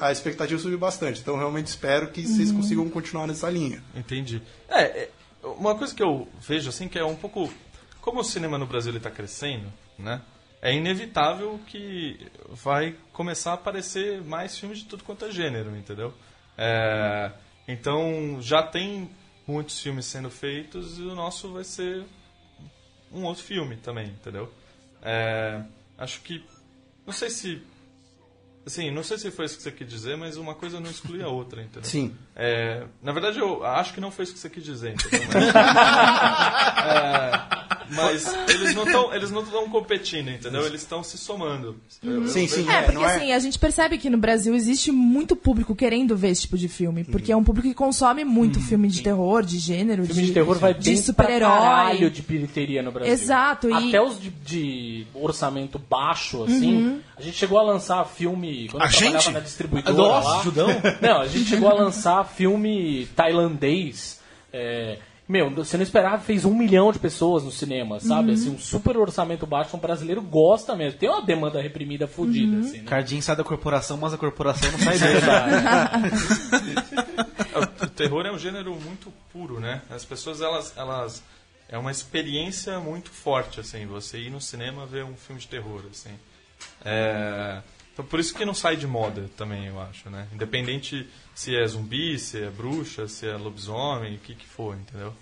[SPEAKER 6] a expectativa subir bastante. Então, realmente espero que vocês consigam continuar nessa linha.
[SPEAKER 7] Entendi. É, é, uma coisa que eu vejo assim que é um pouco como o cinema no Brasil está crescendo, né? É inevitável que vai começar a aparecer mais filmes de tudo quanto é gênero, entendeu? É, então já tem muitos filmes sendo feitos e o nosso vai ser um outro filme também, entendeu? É, acho que não sei se assim, não sei se foi isso que você quis dizer, mas uma coisa não exclui a outra, entendeu?
[SPEAKER 6] Sim.
[SPEAKER 7] É, na verdade, eu acho que não foi isso que você quis dizer, entendeu? Mas, É, mas eles não estão eles não estão competindo, entendeu? Eles estão se somando. Eu- eu
[SPEAKER 6] Sim,
[SPEAKER 7] vejo-
[SPEAKER 6] sim.
[SPEAKER 9] É, porque
[SPEAKER 6] não é-
[SPEAKER 9] assim, a gente percebe que no Brasil existe muito público querendo ver esse tipo de filme. Porque é um público que consome muito filme de terror, de gênero,
[SPEAKER 5] Filme de terror vai
[SPEAKER 9] de
[SPEAKER 5] bem
[SPEAKER 9] super-herói.
[SPEAKER 5] pra caralho de bilheteria no Brasil.
[SPEAKER 9] Exato, e-
[SPEAKER 5] Até os de, de orçamento baixo, assim. A gente chegou a lançar filme... Quando
[SPEAKER 4] A
[SPEAKER 5] eu trabalhava
[SPEAKER 4] gente?
[SPEAKER 5] na distribuidora
[SPEAKER 8] Nossa,
[SPEAKER 5] lá,
[SPEAKER 8] Judão?
[SPEAKER 5] Não, a gente chegou a lançar filme tailandês... é, meu, você não esperava, fez um milhão de pessoas no cinema, sabe? Assim, um super orçamento baixo, um brasileiro gosta mesmo. Tem uma demanda reprimida fodida, assim, né?
[SPEAKER 8] Cardinho sai da corporação, mas a corporação não sai dele.
[SPEAKER 7] O terror é um gênero muito puro, né? As pessoas, elas, elas... É uma experiência muito forte, assim, você ir no cinema ver um filme de terror, assim. É... Então, por isso que não sai de moda também, eu acho, né? Independente se é zumbi, se é bruxa, se é lobisomem, o que que for, entendeu?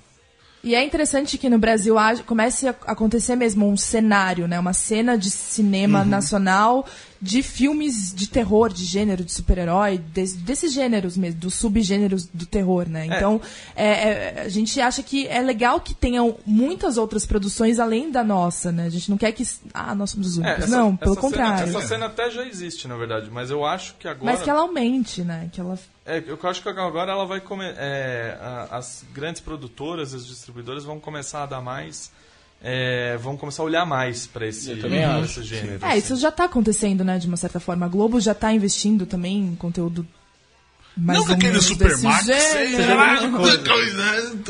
[SPEAKER 9] E é interessante que no Brasil comece a acontecer mesmo um cenário, né? Uma cena de cinema nacional de filmes de terror, de gênero, de super-herói, des- desses gêneros mesmo, dos subgêneros do terror, né? Então, é, é, a gente acha que é legal que tenham muitas outras produções além da nossa, né? A gente não quer que... Ah, nós somos os
[SPEAKER 7] É,
[SPEAKER 9] únicos.
[SPEAKER 7] essa-
[SPEAKER 9] não, pelo contrário.
[SPEAKER 7] Cena, essa cena até já existe, na verdade, mas eu acho que agora...
[SPEAKER 9] Mas que ela aumente, né? Que ela...
[SPEAKER 7] É, eu acho que agora ela vai come... é, as grandes produtoras, as distribuidoras vão começar a dar mais, é, vão começar a olhar mais para esse, pra esse gênero.
[SPEAKER 9] É,
[SPEAKER 7] assim.
[SPEAKER 9] isso já tá acontecendo, né? De uma certa forma. A Globo já tá investindo também em conteúdo mais
[SPEAKER 4] não daquele
[SPEAKER 9] menos
[SPEAKER 4] Supermax,
[SPEAKER 9] gênero.
[SPEAKER 4] lá, coisa.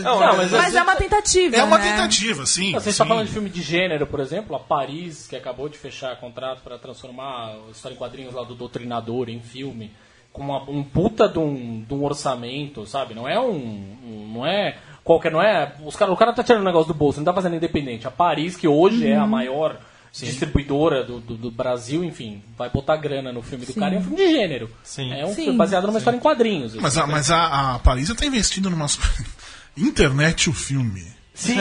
[SPEAKER 5] Não, mas,
[SPEAKER 9] Mas é uma tentativa,
[SPEAKER 4] É uma
[SPEAKER 9] né?
[SPEAKER 4] tentativa, sim.
[SPEAKER 5] Você está falando de filme de gênero, por exemplo, a Paris, que acabou de fechar contrato para transformar a história em quadrinhos lá do Doutrinador em filme, com uma- um puta de um, de um orçamento, sabe? Não é um, um- Não é qualquer. Não é. Os cara, o cara tá tirando o negócio do bolso, não tá fazendo independente. A Paris, que hoje é a maior distribuidora do, do, do Brasil, enfim, vai botar grana no filme do cara. É um filme de gênero.
[SPEAKER 7] Sim.
[SPEAKER 5] É um
[SPEAKER 9] Sim.
[SPEAKER 5] filme baseado numa história em quadrinhos.
[SPEAKER 4] Mas a, mas a, a Paris tá investindo numa internet o filme.
[SPEAKER 5] Sim,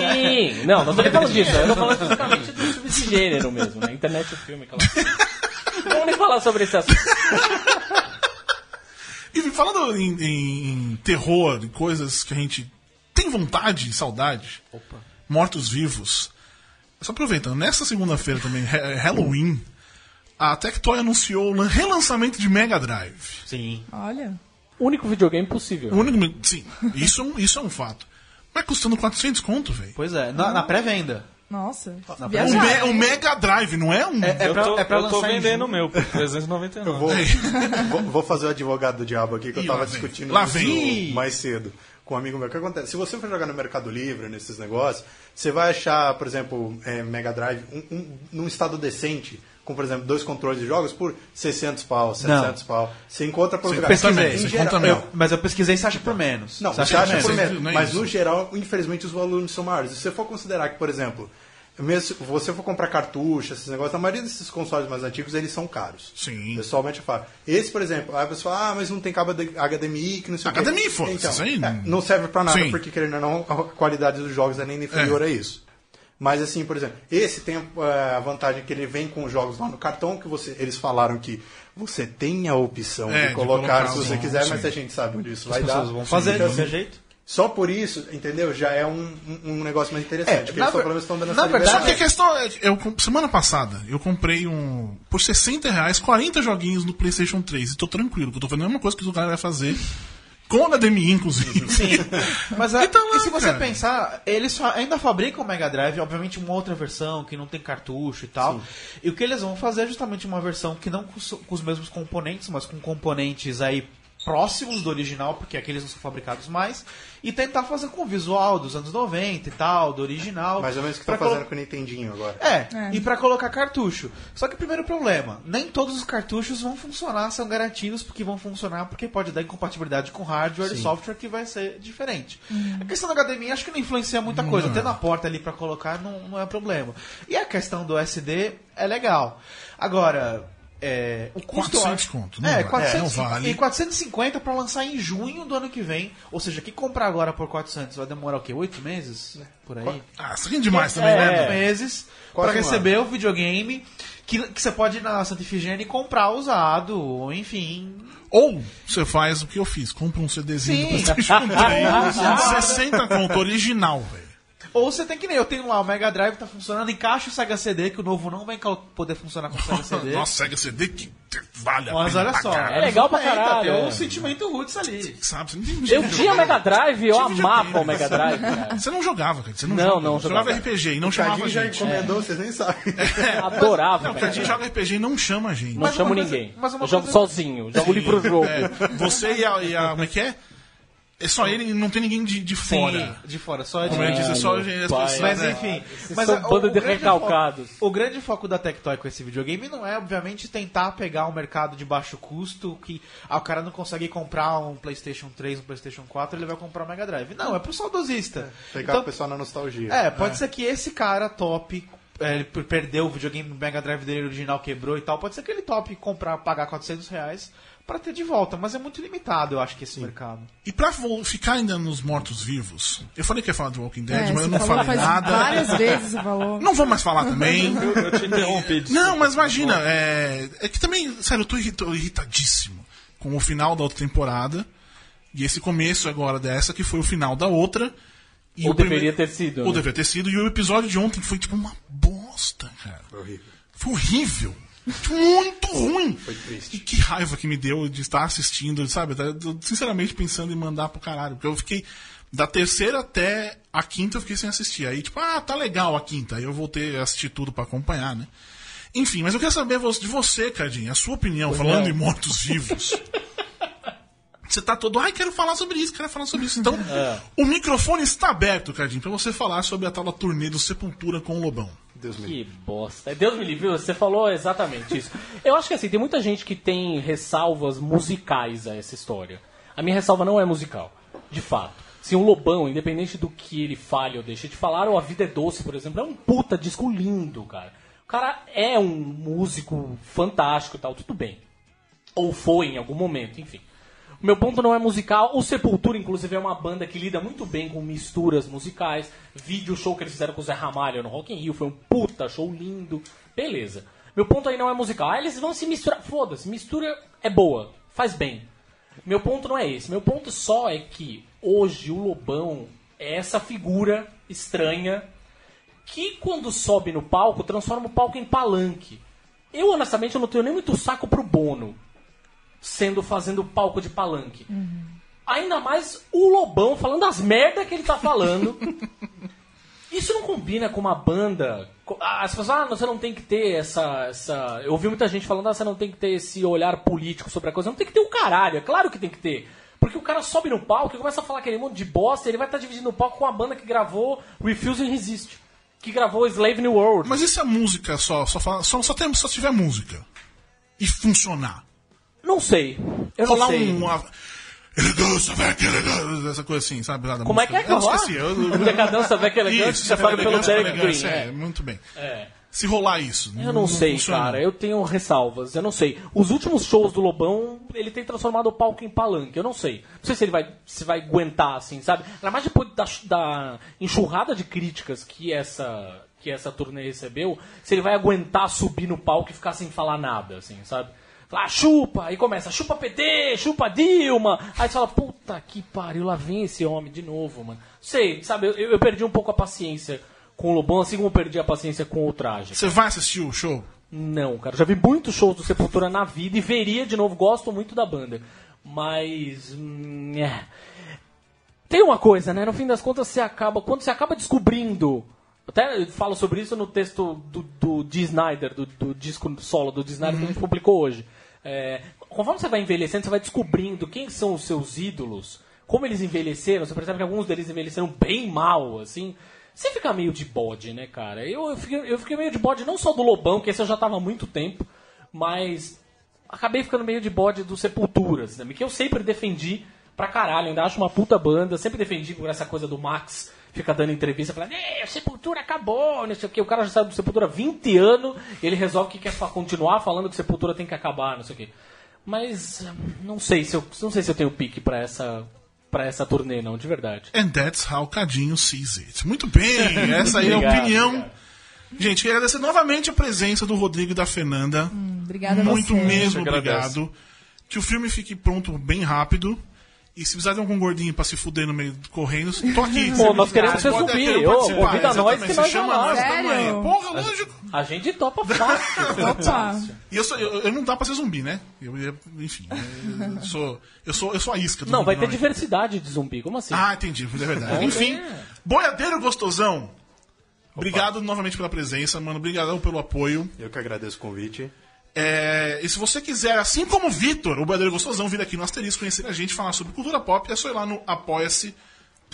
[SPEAKER 5] não, não tô nem falando disso. Eu tô falando especificamente dos filmes de gênero mesmo, né? Internet o filme, aquela. Não vamos nem falar sobre esse assunto.
[SPEAKER 4] E falando em, em- em terror, em coisas que a gente tem vontade e saudade. Mortos-vivos. Só aproveitando, nessa segunda-feira também, Ha- Halloween, a Tectoy anunciou o relançamento de Mega Drive.
[SPEAKER 8] Sim.
[SPEAKER 9] Olha.
[SPEAKER 5] Único videogame possível.
[SPEAKER 4] O único, sim, isso é um, isso é um fato. Mas custando 400 conto, velho.
[SPEAKER 8] Pois é, na, na pré-venda.
[SPEAKER 9] Nossa.
[SPEAKER 4] O,
[SPEAKER 9] Viajar.
[SPEAKER 4] Me- o Mega Drive, não é um.
[SPEAKER 8] É, é
[SPEAKER 7] eu
[SPEAKER 8] pra,
[SPEAKER 7] tô,
[SPEAKER 8] é pra
[SPEAKER 7] eu tô vendendo o meu por 399.
[SPEAKER 6] Vou, vou, vou fazer o advogado do diabo aqui, que eu tava
[SPEAKER 4] lá
[SPEAKER 6] discutindo
[SPEAKER 4] vem.
[SPEAKER 6] mais cedo com um amigo meu. O que acontece? Se você for jogar no Mercado Livre, nesses negócios, você vai achar, por exemplo, é, Mega Drive um, um- num estado decente, com, por exemplo, dois controles de jogos por 600 pau, 700 pau. Você encontra por
[SPEAKER 4] Você
[SPEAKER 6] lugar.
[SPEAKER 4] pesquisei, você conta mesmo.
[SPEAKER 8] Eu- mas eu pesquisei e você acha por menos.
[SPEAKER 6] Não,
[SPEAKER 8] você
[SPEAKER 6] você acha
[SPEAKER 8] por
[SPEAKER 6] por
[SPEAKER 8] menos.
[SPEAKER 4] não é
[SPEAKER 6] Mas no geral, infelizmente, os volumes são maiores. Se você for considerar que, por exemplo, mesmo se você for comprar cartucho, esses negócios, a maioria desses consoles mais antigos, eles são caros.
[SPEAKER 4] Sim.
[SPEAKER 6] Pessoalmente eu falo. Esse, por exemplo, aí a pessoa fala, ah, mas não tem cabo de- HDMI, que não sei o quê.
[SPEAKER 4] HDMI, foda-se,
[SPEAKER 6] Então,
[SPEAKER 4] isso aí
[SPEAKER 6] é,
[SPEAKER 4] não-
[SPEAKER 6] serve pra nada,
[SPEAKER 4] Sim.
[SPEAKER 6] porque querendo ou não, a qualidade dos jogos é nem inferior
[SPEAKER 4] É.
[SPEAKER 6] a isso. Mas assim, por exemplo, esse tem eh, a vantagem que ele vem com os jogos lá no cartão, que você, eles falaram que você tem a opção
[SPEAKER 4] É,
[SPEAKER 6] de
[SPEAKER 4] de
[SPEAKER 6] colocar
[SPEAKER 4] colocar
[SPEAKER 6] se você quiser,
[SPEAKER 4] sim.
[SPEAKER 6] mas a gente sabe onde isso vai
[SPEAKER 8] As
[SPEAKER 6] dar.
[SPEAKER 8] pessoas vão fazer
[SPEAKER 6] Então,
[SPEAKER 8] de qualquer
[SPEAKER 6] assim,
[SPEAKER 8] jeito.
[SPEAKER 6] Só por isso, entendeu? Já é um, um, negócio mais interessante.
[SPEAKER 8] É,
[SPEAKER 6] porque
[SPEAKER 8] na ver-
[SPEAKER 6] dando
[SPEAKER 8] na
[SPEAKER 6] essa
[SPEAKER 8] verdade,
[SPEAKER 4] Só que a questão é, eu, semana passada, eu comprei um. Por 60 reais, 40 joguinhos no PlayStation 3. E tô tranquilo, que eu tô fazendo a mesma coisa que o cara vai fazer. Com HDMI, inclusive.
[SPEAKER 8] Sim. Mas a-
[SPEAKER 4] Então,
[SPEAKER 8] e se você
[SPEAKER 4] cara.
[SPEAKER 8] pensar, eles ainda fabricam o Mega Drive, obviamente uma outra versão que não tem cartucho e tal. E o que eles vão fazer é justamente uma versão que não com, os- com os mesmos componentes, mas com componentes aí próximos do original, porque aqueles não são fabricados mais, e tentar fazer com o visual dos anos 90 e tal, do original.
[SPEAKER 6] Mais ou menos o que estão fazendo com o Nintendinho agora.
[SPEAKER 8] É,
[SPEAKER 9] É.
[SPEAKER 8] e pra colocar cartucho. Só que o primeiro problema, nem todos os cartuchos vão funcionar, são garantidos porque vão funcionar, porque pode dar incompatibilidade com hardware e software que vai ser diferente. A questão do HDMI acho que não influencia muita coisa. Tendo a porta ali pra colocar não, não é problema. E a questão do SD é legal. Agora, é, o custo... eu
[SPEAKER 4] 400
[SPEAKER 8] acho-
[SPEAKER 4] conto, não
[SPEAKER 8] é,
[SPEAKER 4] vale.
[SPEAKER 8] 400,
[SPEAKER 4] Não vale.
[SPEAKER 8] E 450 pra lançar em junho do ano que vem. Ou seja, que comprar agora por 400 vai demorar o quê? 8 meses? Por aí?
[SPEAKER 4] Ah, isso é demais também,
[SPEAKER 5] É.
[SPEAKER 4] né?
[SPEAKER 8] quatro meses
[SPEAKER 6] Quase
[SPEAKER 8] para receber o videogame que, que você pode ir na Santa Ifigênia e comprar usado, ou enfim.
[SPEAKER 4] Ou você faz o que eu fiz, compra um CDzinho
[SPEAKER 8] Sim.
[SPEAKER 4] do PlayStation 3, 60 conto, original, velho.
[SPEAKER 8] Ou você tem que nem eu tenho lá, o Mega Drive tá funcionando, encaixa o Sega CD, que o novo não vai poder funcionar com o Sega CD.
[SPEAKER 4] Nossa, Sega CD que vale a
[SPEAKER 8] Mas
[SPEAKER 4] pena
[SPEAKER 8] olha
[SPEAKER 4] pra
[SPEAKER 8] só.
[SPEAKER 5] É legal pra
[SPEAKER 8] tá,
[SPEAKER 5] caralho,
[SPEAKER 8] Tem
[SPEAKER 5] é.
[SPEAKER 8] um sentimento roots ali.
[SPEAKER 4] Sabe, você não tem
[SPEAKER 5] Eu tinha Mega Drive, eu amava o Mega Drive.
[SPEAKER 4] Você não jogava, cara. Você não,
[SPEAKER 5] Não, não
[SPEAKER 4] jogava
[SPEAKER 5] jogava.
[SPEAKER 4] RPG e não
[SPEAKER 6] O
[SPEAKER 4] chamava a
[SPEAKER 6] Cadinho já
[SPEAKER 4] gente.
[SPEAKER 6] encomendou, vocês nem sabem.
[SPEAKER 5] Adorava.
[SPEAKER 4] Não, gente
[SPEAKER 5] cara.
[SPEAKER 4] joga RPG e não chama a gente.
[SPEAKER 5] Não
[SPEAKER 8] Mas coisa-
[SPEAKER 5] ninguém.
[SPEAKER 8] mas
[SPEAKER 5] Eu jogo sozinho, jogo livro jogo.
[SPEAKER 4] É, você e a, e a. Como é que é? É só ele e não tem ninguém de, de fora.
[SPEAKER 8] Sim, de fora, só de
[SPEAKER 4] disse, é só as pessoas.
[SPEAKER 8] Mas
[SPEAKER 4] né?
[SPEAKER 8] enfim, mas
[SPEAKER 5] são
[SPEAKER 8] a-
[SPEAKER 5] banda de
[SPEAKER 8] grande
[SPEAKER 5] recalcados.
[SPEAKER 8] foco- o grande foco da Tectoy com esse videogame não é, obviamente, tentar pegar um mercado de baixo custo que ah, o cara não consegue comprar um PlayStation 3, um PlayStation 4, ele vai comprar um Mega Drive. Não, é pro saudosista.
[SPEAKER 6] Pegar
[SPEAKER 8] Então,
[SPEAKER 6] o pessoal na nostalgia.
[SPEAKER 8] é, pode ser que esse cara top. é, Ele per- perdeu o videogame, o Mega Drive dele original quebrou e tal. Pode ser que ele top comprar, pagar 400 reais pra ter de volta, mas é muito limitado, eu acho que esse mercado.
[SPEAKER 4] E pra vo- ficar ainda nos mortos-vivos, eu falei que ia falar do Walking Dead,
[SPEAKER 9] É,
[SPEAKER 4] mas eu não falei
[SPEAKER 9] faz
[SPEAKER 4] nada.
[SPEAKER 9] Várias vezes você falou.
[SPEAKER 4] Não vou mais falar também.
[SPEAKER 7] Eu te interrompi.
[SPEAKER 4] Não, mas imagina, é, é que também, sério, eu tô, irri- tô irritadíssimo com o final da outra temporada e esse começo agora dessa, que foi o final da outra. E
[SPEAKER 5] Ou deveria ter sido.
[SPEAKER 4] Ou
[SPEAKER 5] né?
[SPEAKER 4] deveria ter sido, e o episódio de ontem foi tipo uma bosta, cara.
[SPEAKER 6] Horrível.
[SPEAKER 4] Foi horrível. Tipo, Muito ruim.
[SPEAKER 6] Foi triste.
[SPEAKER 4] E que raiva que me deu de estar assistindo, sabe? Eu tô, sinceramente pensando em mandar pro caralho. Porque eu fiquei. Da terceira até a quinta eu fiquei sem assistir. Aí, tipo, ah, tá legal a quinta. Aí eu voltei a assistir tudo pra acompanhar, né? Enfim, mas eu quero saber de você, Cardinho, a sua opinião, falando
[SPEAKER 5] é.
[SPEAKER 4] em mortos-vivos. Você tá todo, ai, quero falar sobre isso, quero falar sobre isso. Então,
[SPEAKER 5] É.
[SPEAKER 4] o microfone está aberto, Cardinho, pra você falar sobre a tal da turnê do Sepultura com o Lobão.
[SPEAKER 6] Deus me livre.
[SPEAKER 5] Que bosta. Deus me livre, você falou exatamente isso. Eu acho que assim, tem muita gente que tem ressalvas musicais a essa história. A minha ressalva não é musical, de fato. Se um Lobão, independente do que ele fale ou deixe de falar, ou A Vida é Doce, por exemplo, é um puta disco lindo, cara. O cara é um músico fantástico e tal, tudo bem. Ou foi em algum momento, enfim. O meu ponto não é musical. O Sepultura, inclusive, é uma banda que lida muito bem com misturas musicais. Vídeo show que eles fizeram com o Zé Ramalho no Rock in Rio foi um puta show lindo. Beleza. Meu ponto aí não é musical. Ah, eles vão se misturar. Foda-se, mistura é boa, faz bem. Meu ponto não é esse. Meu ponto só é que hoje o Lobão é essa figura estranha que quando sobe no palco transforma o palco em palanque. Eu honestamente eu não tenho nem muito saco pro Bono sendo fazendo palco de palanque. Ainda mais o Lobão falando as merdas que ele tá falando. Isso não combina com uma banda. ah, As pessoas, ah, você não tem que ter essa, essa. Eu ouvi muita gente falando, ah, você não tem que ter esse olhar político sobre a coisa. Não tem que ter o caralho, é claro que tem que ter. Porque o cara sobe no palco e começa a falar aquele monte de bosta, ele vai estar dividindo o palco com a banda que gravou Refuse and Resist. Que gravou Slave New World.
[SPEAKER 4] Mas se a música só, só, fala- só, só, tem, só tiver música? E funcionar?
[SPEAKER 5] Não sei. Eu não
[SPEAKER 4] Rolar
[SPEAKER 5] sei.
[SPEAKER 4] um. Uma... Elegância, velho, elegância, essa coisa assim, sabe?
[SPEAKER 5] Como é que
[SPEAKER 4] música.
[SPEAKER 5] é que
[SPEAKER 4] Eu não esqueci. Eu,
[SPEAKER 5] Decadência Vec Elegante,
[SPEAKER 4] isso,
[SPEAKER 5] você fala pelo
[SPEAKER 4] elegância,
[SPEAKER 5] Derek Green.
[SPEAKER 4] elegância,
[SPEAKER 5] é.
[SPEAKER 4] é, muito bem.
[SPEAKER 5] É.
[SPEAKER 4] Se rolar isso.
[SPEAKER 5] Eu não sei,
[SPEAKER 4] funciona.
[SPEAKER 5] cara. Eu tenho ressalvas. Eu não sei. Os últimos shows do Lobão, ele tem transformado o palco em palanque. Eu não sei. Não sei se ele vai, se vai aguentar, assim, sabe? Ainda mais depois da, da enxurrada de críticas que essa, que essa turnê recebeu, se ele vai aguentar subir no palco e ficar sem falar nada, assim, sabe? Ah, chupa, aí começa, chupa PT, chupa Dilma. Aí você fala, puta que pariu, lá vem esse homem de novo, mano. Sei, sabe, eu, eu perdi um pouco a paciência com o Lobão, assim como eu perdi a paciência com o traje.
[SPEAKER 4] Você vai assistir o show?
[SPEAKER 5] Não, cara. Já vi muitos shows do Sepultura na vida e veria de novo. Gosto muito da banda. Mas. hum, é. Tem uma coisa, né? No fim das contas, você acaba. Quando você acaba descobrindo. Até falo sobre isso no texto do, do Dee Snyder, do, do disco solo do Dee Snyder que a gente publicou hoje. É, conforme você vai envelhecendo, você vai descobrindo quem são os seus ídolos, como eles envelheceram. Você percebe que alguns deles envelheceram bem mal, assim. Você fica meio de bode, né, cara? Eu, eu, fiquei, eu fiquei meio de bode não só do Lobão, que esse eu já tava há muito tempo, mas acabei ficando meio de bode do Sepulturas, né? que eu sempre defendi pra caralho, ainda acho uma puta banda, sempre defendi por essa coisa do Max fica dando entrevista falando, "Ê, Sepultura acabou, não sei o que, o cara já saiu do Sepultura há 20 anos e ele resolve que quer continuar falando que Sepultura tem que acabar, não sei o que. Mas hum, não sei se eu não sei se eu tenho pique pra essa para essa turnê não, de verdade.
[SPEAKER 4] And that's how Cadinho sees it. Muito bem, essa aí é a opinião.
[SPEAKER 5] obrigado.
[SPEAKER 4] Gente, queria agradecer novamente a presença do Rodrigo e da Fernanda.
[SPEAKER 9] Obrigada a
[SPEAKER 4] Muito
[SPEAKER 9] você.
[SPEAKER 4] mesmo, obrigado. Que o filme fique pronto bem rápido. E se precisar de algum gordinho pra se fuder no meio do correndo, tô aqui.
[SPEAKER 5] Pô, nós queremos
[SPEAKER 4] podem-
[SPEAKER 5] zumbi.
[SPEAKER 4] quero
[SPEAKER 5] Ô, convida nós que
[SPEAKER 4] Você
[SPEAKER 5] nós
[SPEAKER 4] chama nós.
[SPEAKER 9] Sério?
[SPEAKER 4] Porra, lógico.
[SPEAKER 5] A gente topa fácil.
[SPEAKER 9] Opa.
[SPEAKER 4] E eu, sou, eu, eu não dá pra ser zumbi, né? Eu, enfim, eu sou, eu, sou, eu sou a isca do
[SPEAKER 5] Não, vai ter diversidade de zumbi, como assim?
[SPEAKER 4] Ah, entendi, é verdade. Enfim,
[SPEAKER 5] ver.
[SPEAKER 4] boiadeiro gostosão. Obrigado novamente pela presença, mano. Obrigadão pelo apoio.
[SPEAKER 6] Eu que agradeço o convite.
[SPEAKER 4] É, e se você quiser, assim como o Vitor, o Boiadeiro Gostosão, vir aqui no Asterisco conhecer a gente, falar sobre cultura pop, é só ir lá no apoia-se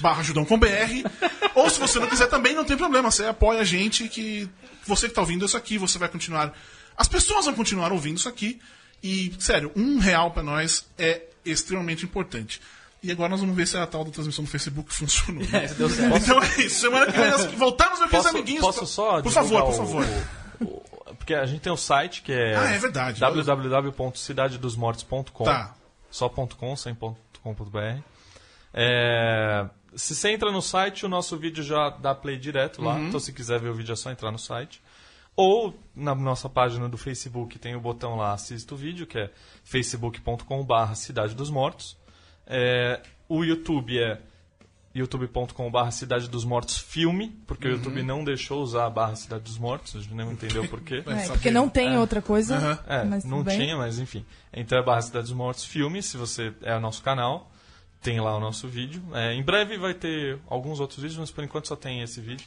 [SPEAKER 4] barra Judão com BR. Ou se você não quiser também, não tem problema. Você apoia a gente que você que tá ouvindo isso aqui, você vai continuar. As pessoas vão continuar ouvindo isso aqui. E, sério, um real pra nós é extremamente importante. E agora nós vamos ver se a tal da transmissão do Facebook funcionou. né?
[SPEAKER 8] Deu certo.
[SPEAKER 4] Então é isso. Semana que vem nós voltamos aqui, os amiguinhos.
[SPEAKER 7] posso só
[SPEAKER 4] Por favor, por favor.
[SPEAKER 7] o- o- porque a gente tem o site que é,
[SPEAKER 4] Ah, é verdade.
[SPEAKER 7] www.cidadedosmortos.com
[SPEAKER 4] Tá.
[SPEAKER 7] só ponto .com, sem ponto .com.br é, se você entra no site, o nosso vídeo já dá play direto lá.
[SPEAKER 4] Uhum.
[SPEAKER 7] Então, se quiser ver o vídeo, é só entrar no site. Ou na nossa página do Facebook tem o botão lá Assista o Vídeo, que é facebook.com.br Cidade dos Mortos. É, o YouTube é youtube.com.br Cidade dos Mortos Filme, porque
[SPEAKER 4] Uhum.
[SPEAKER 7] o YouTube não deixou usar a barra Cidade dos Mortos, a gente não entendeu por quê.
[SPEAKER 9] É, porque não tem outra coisa.
[SPEAKER 4] Aham.
[SPEAKER 7] É,
[SPEAKER 9] mas
[SPEAKER 7] não
[SPEAKER 9] bem.
[SPEAKER 7] tinha, mas enfim. Então é Barra Cidade dos Mortos Filme, se você é o nosso canal, tem lá o nosso vídeo. É, em breve vai ter alguns outros vídeos, mas por enquanto só tem esse vídeo.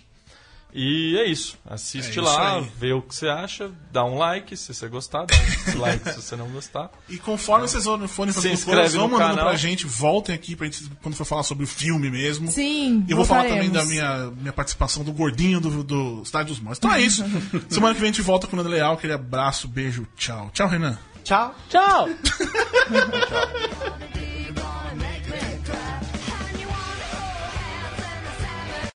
[SPEAKER 7] E é isso. Assiste
[SPEAKER 4] É isso
[SPEAKER 7] lá,
[SPEAKER 4] aí.
[SPEAKER 7] vê o que você acha, dá um like se você gostar, dá um like se você não gostar.
[SPEAKER 4] E conforme vocês forem
[SPEAKER 7] Se
[SPEAKER 4] fazendo
[SPEAKER 7] inscreve
[SPEAKER 4] coisas, vão
[SPEAKER 7] no
[SPEAKER 4] mandando
[SPEAKER 7] canal.
[SPEAKER 4] pra gente, voltem aqui pra gente, quando for falar sobre o filme mesmo.
[SPEAKER 9] Sim,
[SPEAKER 4] E eu vou falar também da minha, minha participação do gordinho do, do Estádio dos Mortos. Então é isso. Semana que vem a gente volta com o Nando Leal. Aquele abraço, beijo, tchau. Tchau, Renan.
[SPEAKER 8] Tchau.
[SPEAKER 5] Tchau!
[SPEAKER 7] Tchau.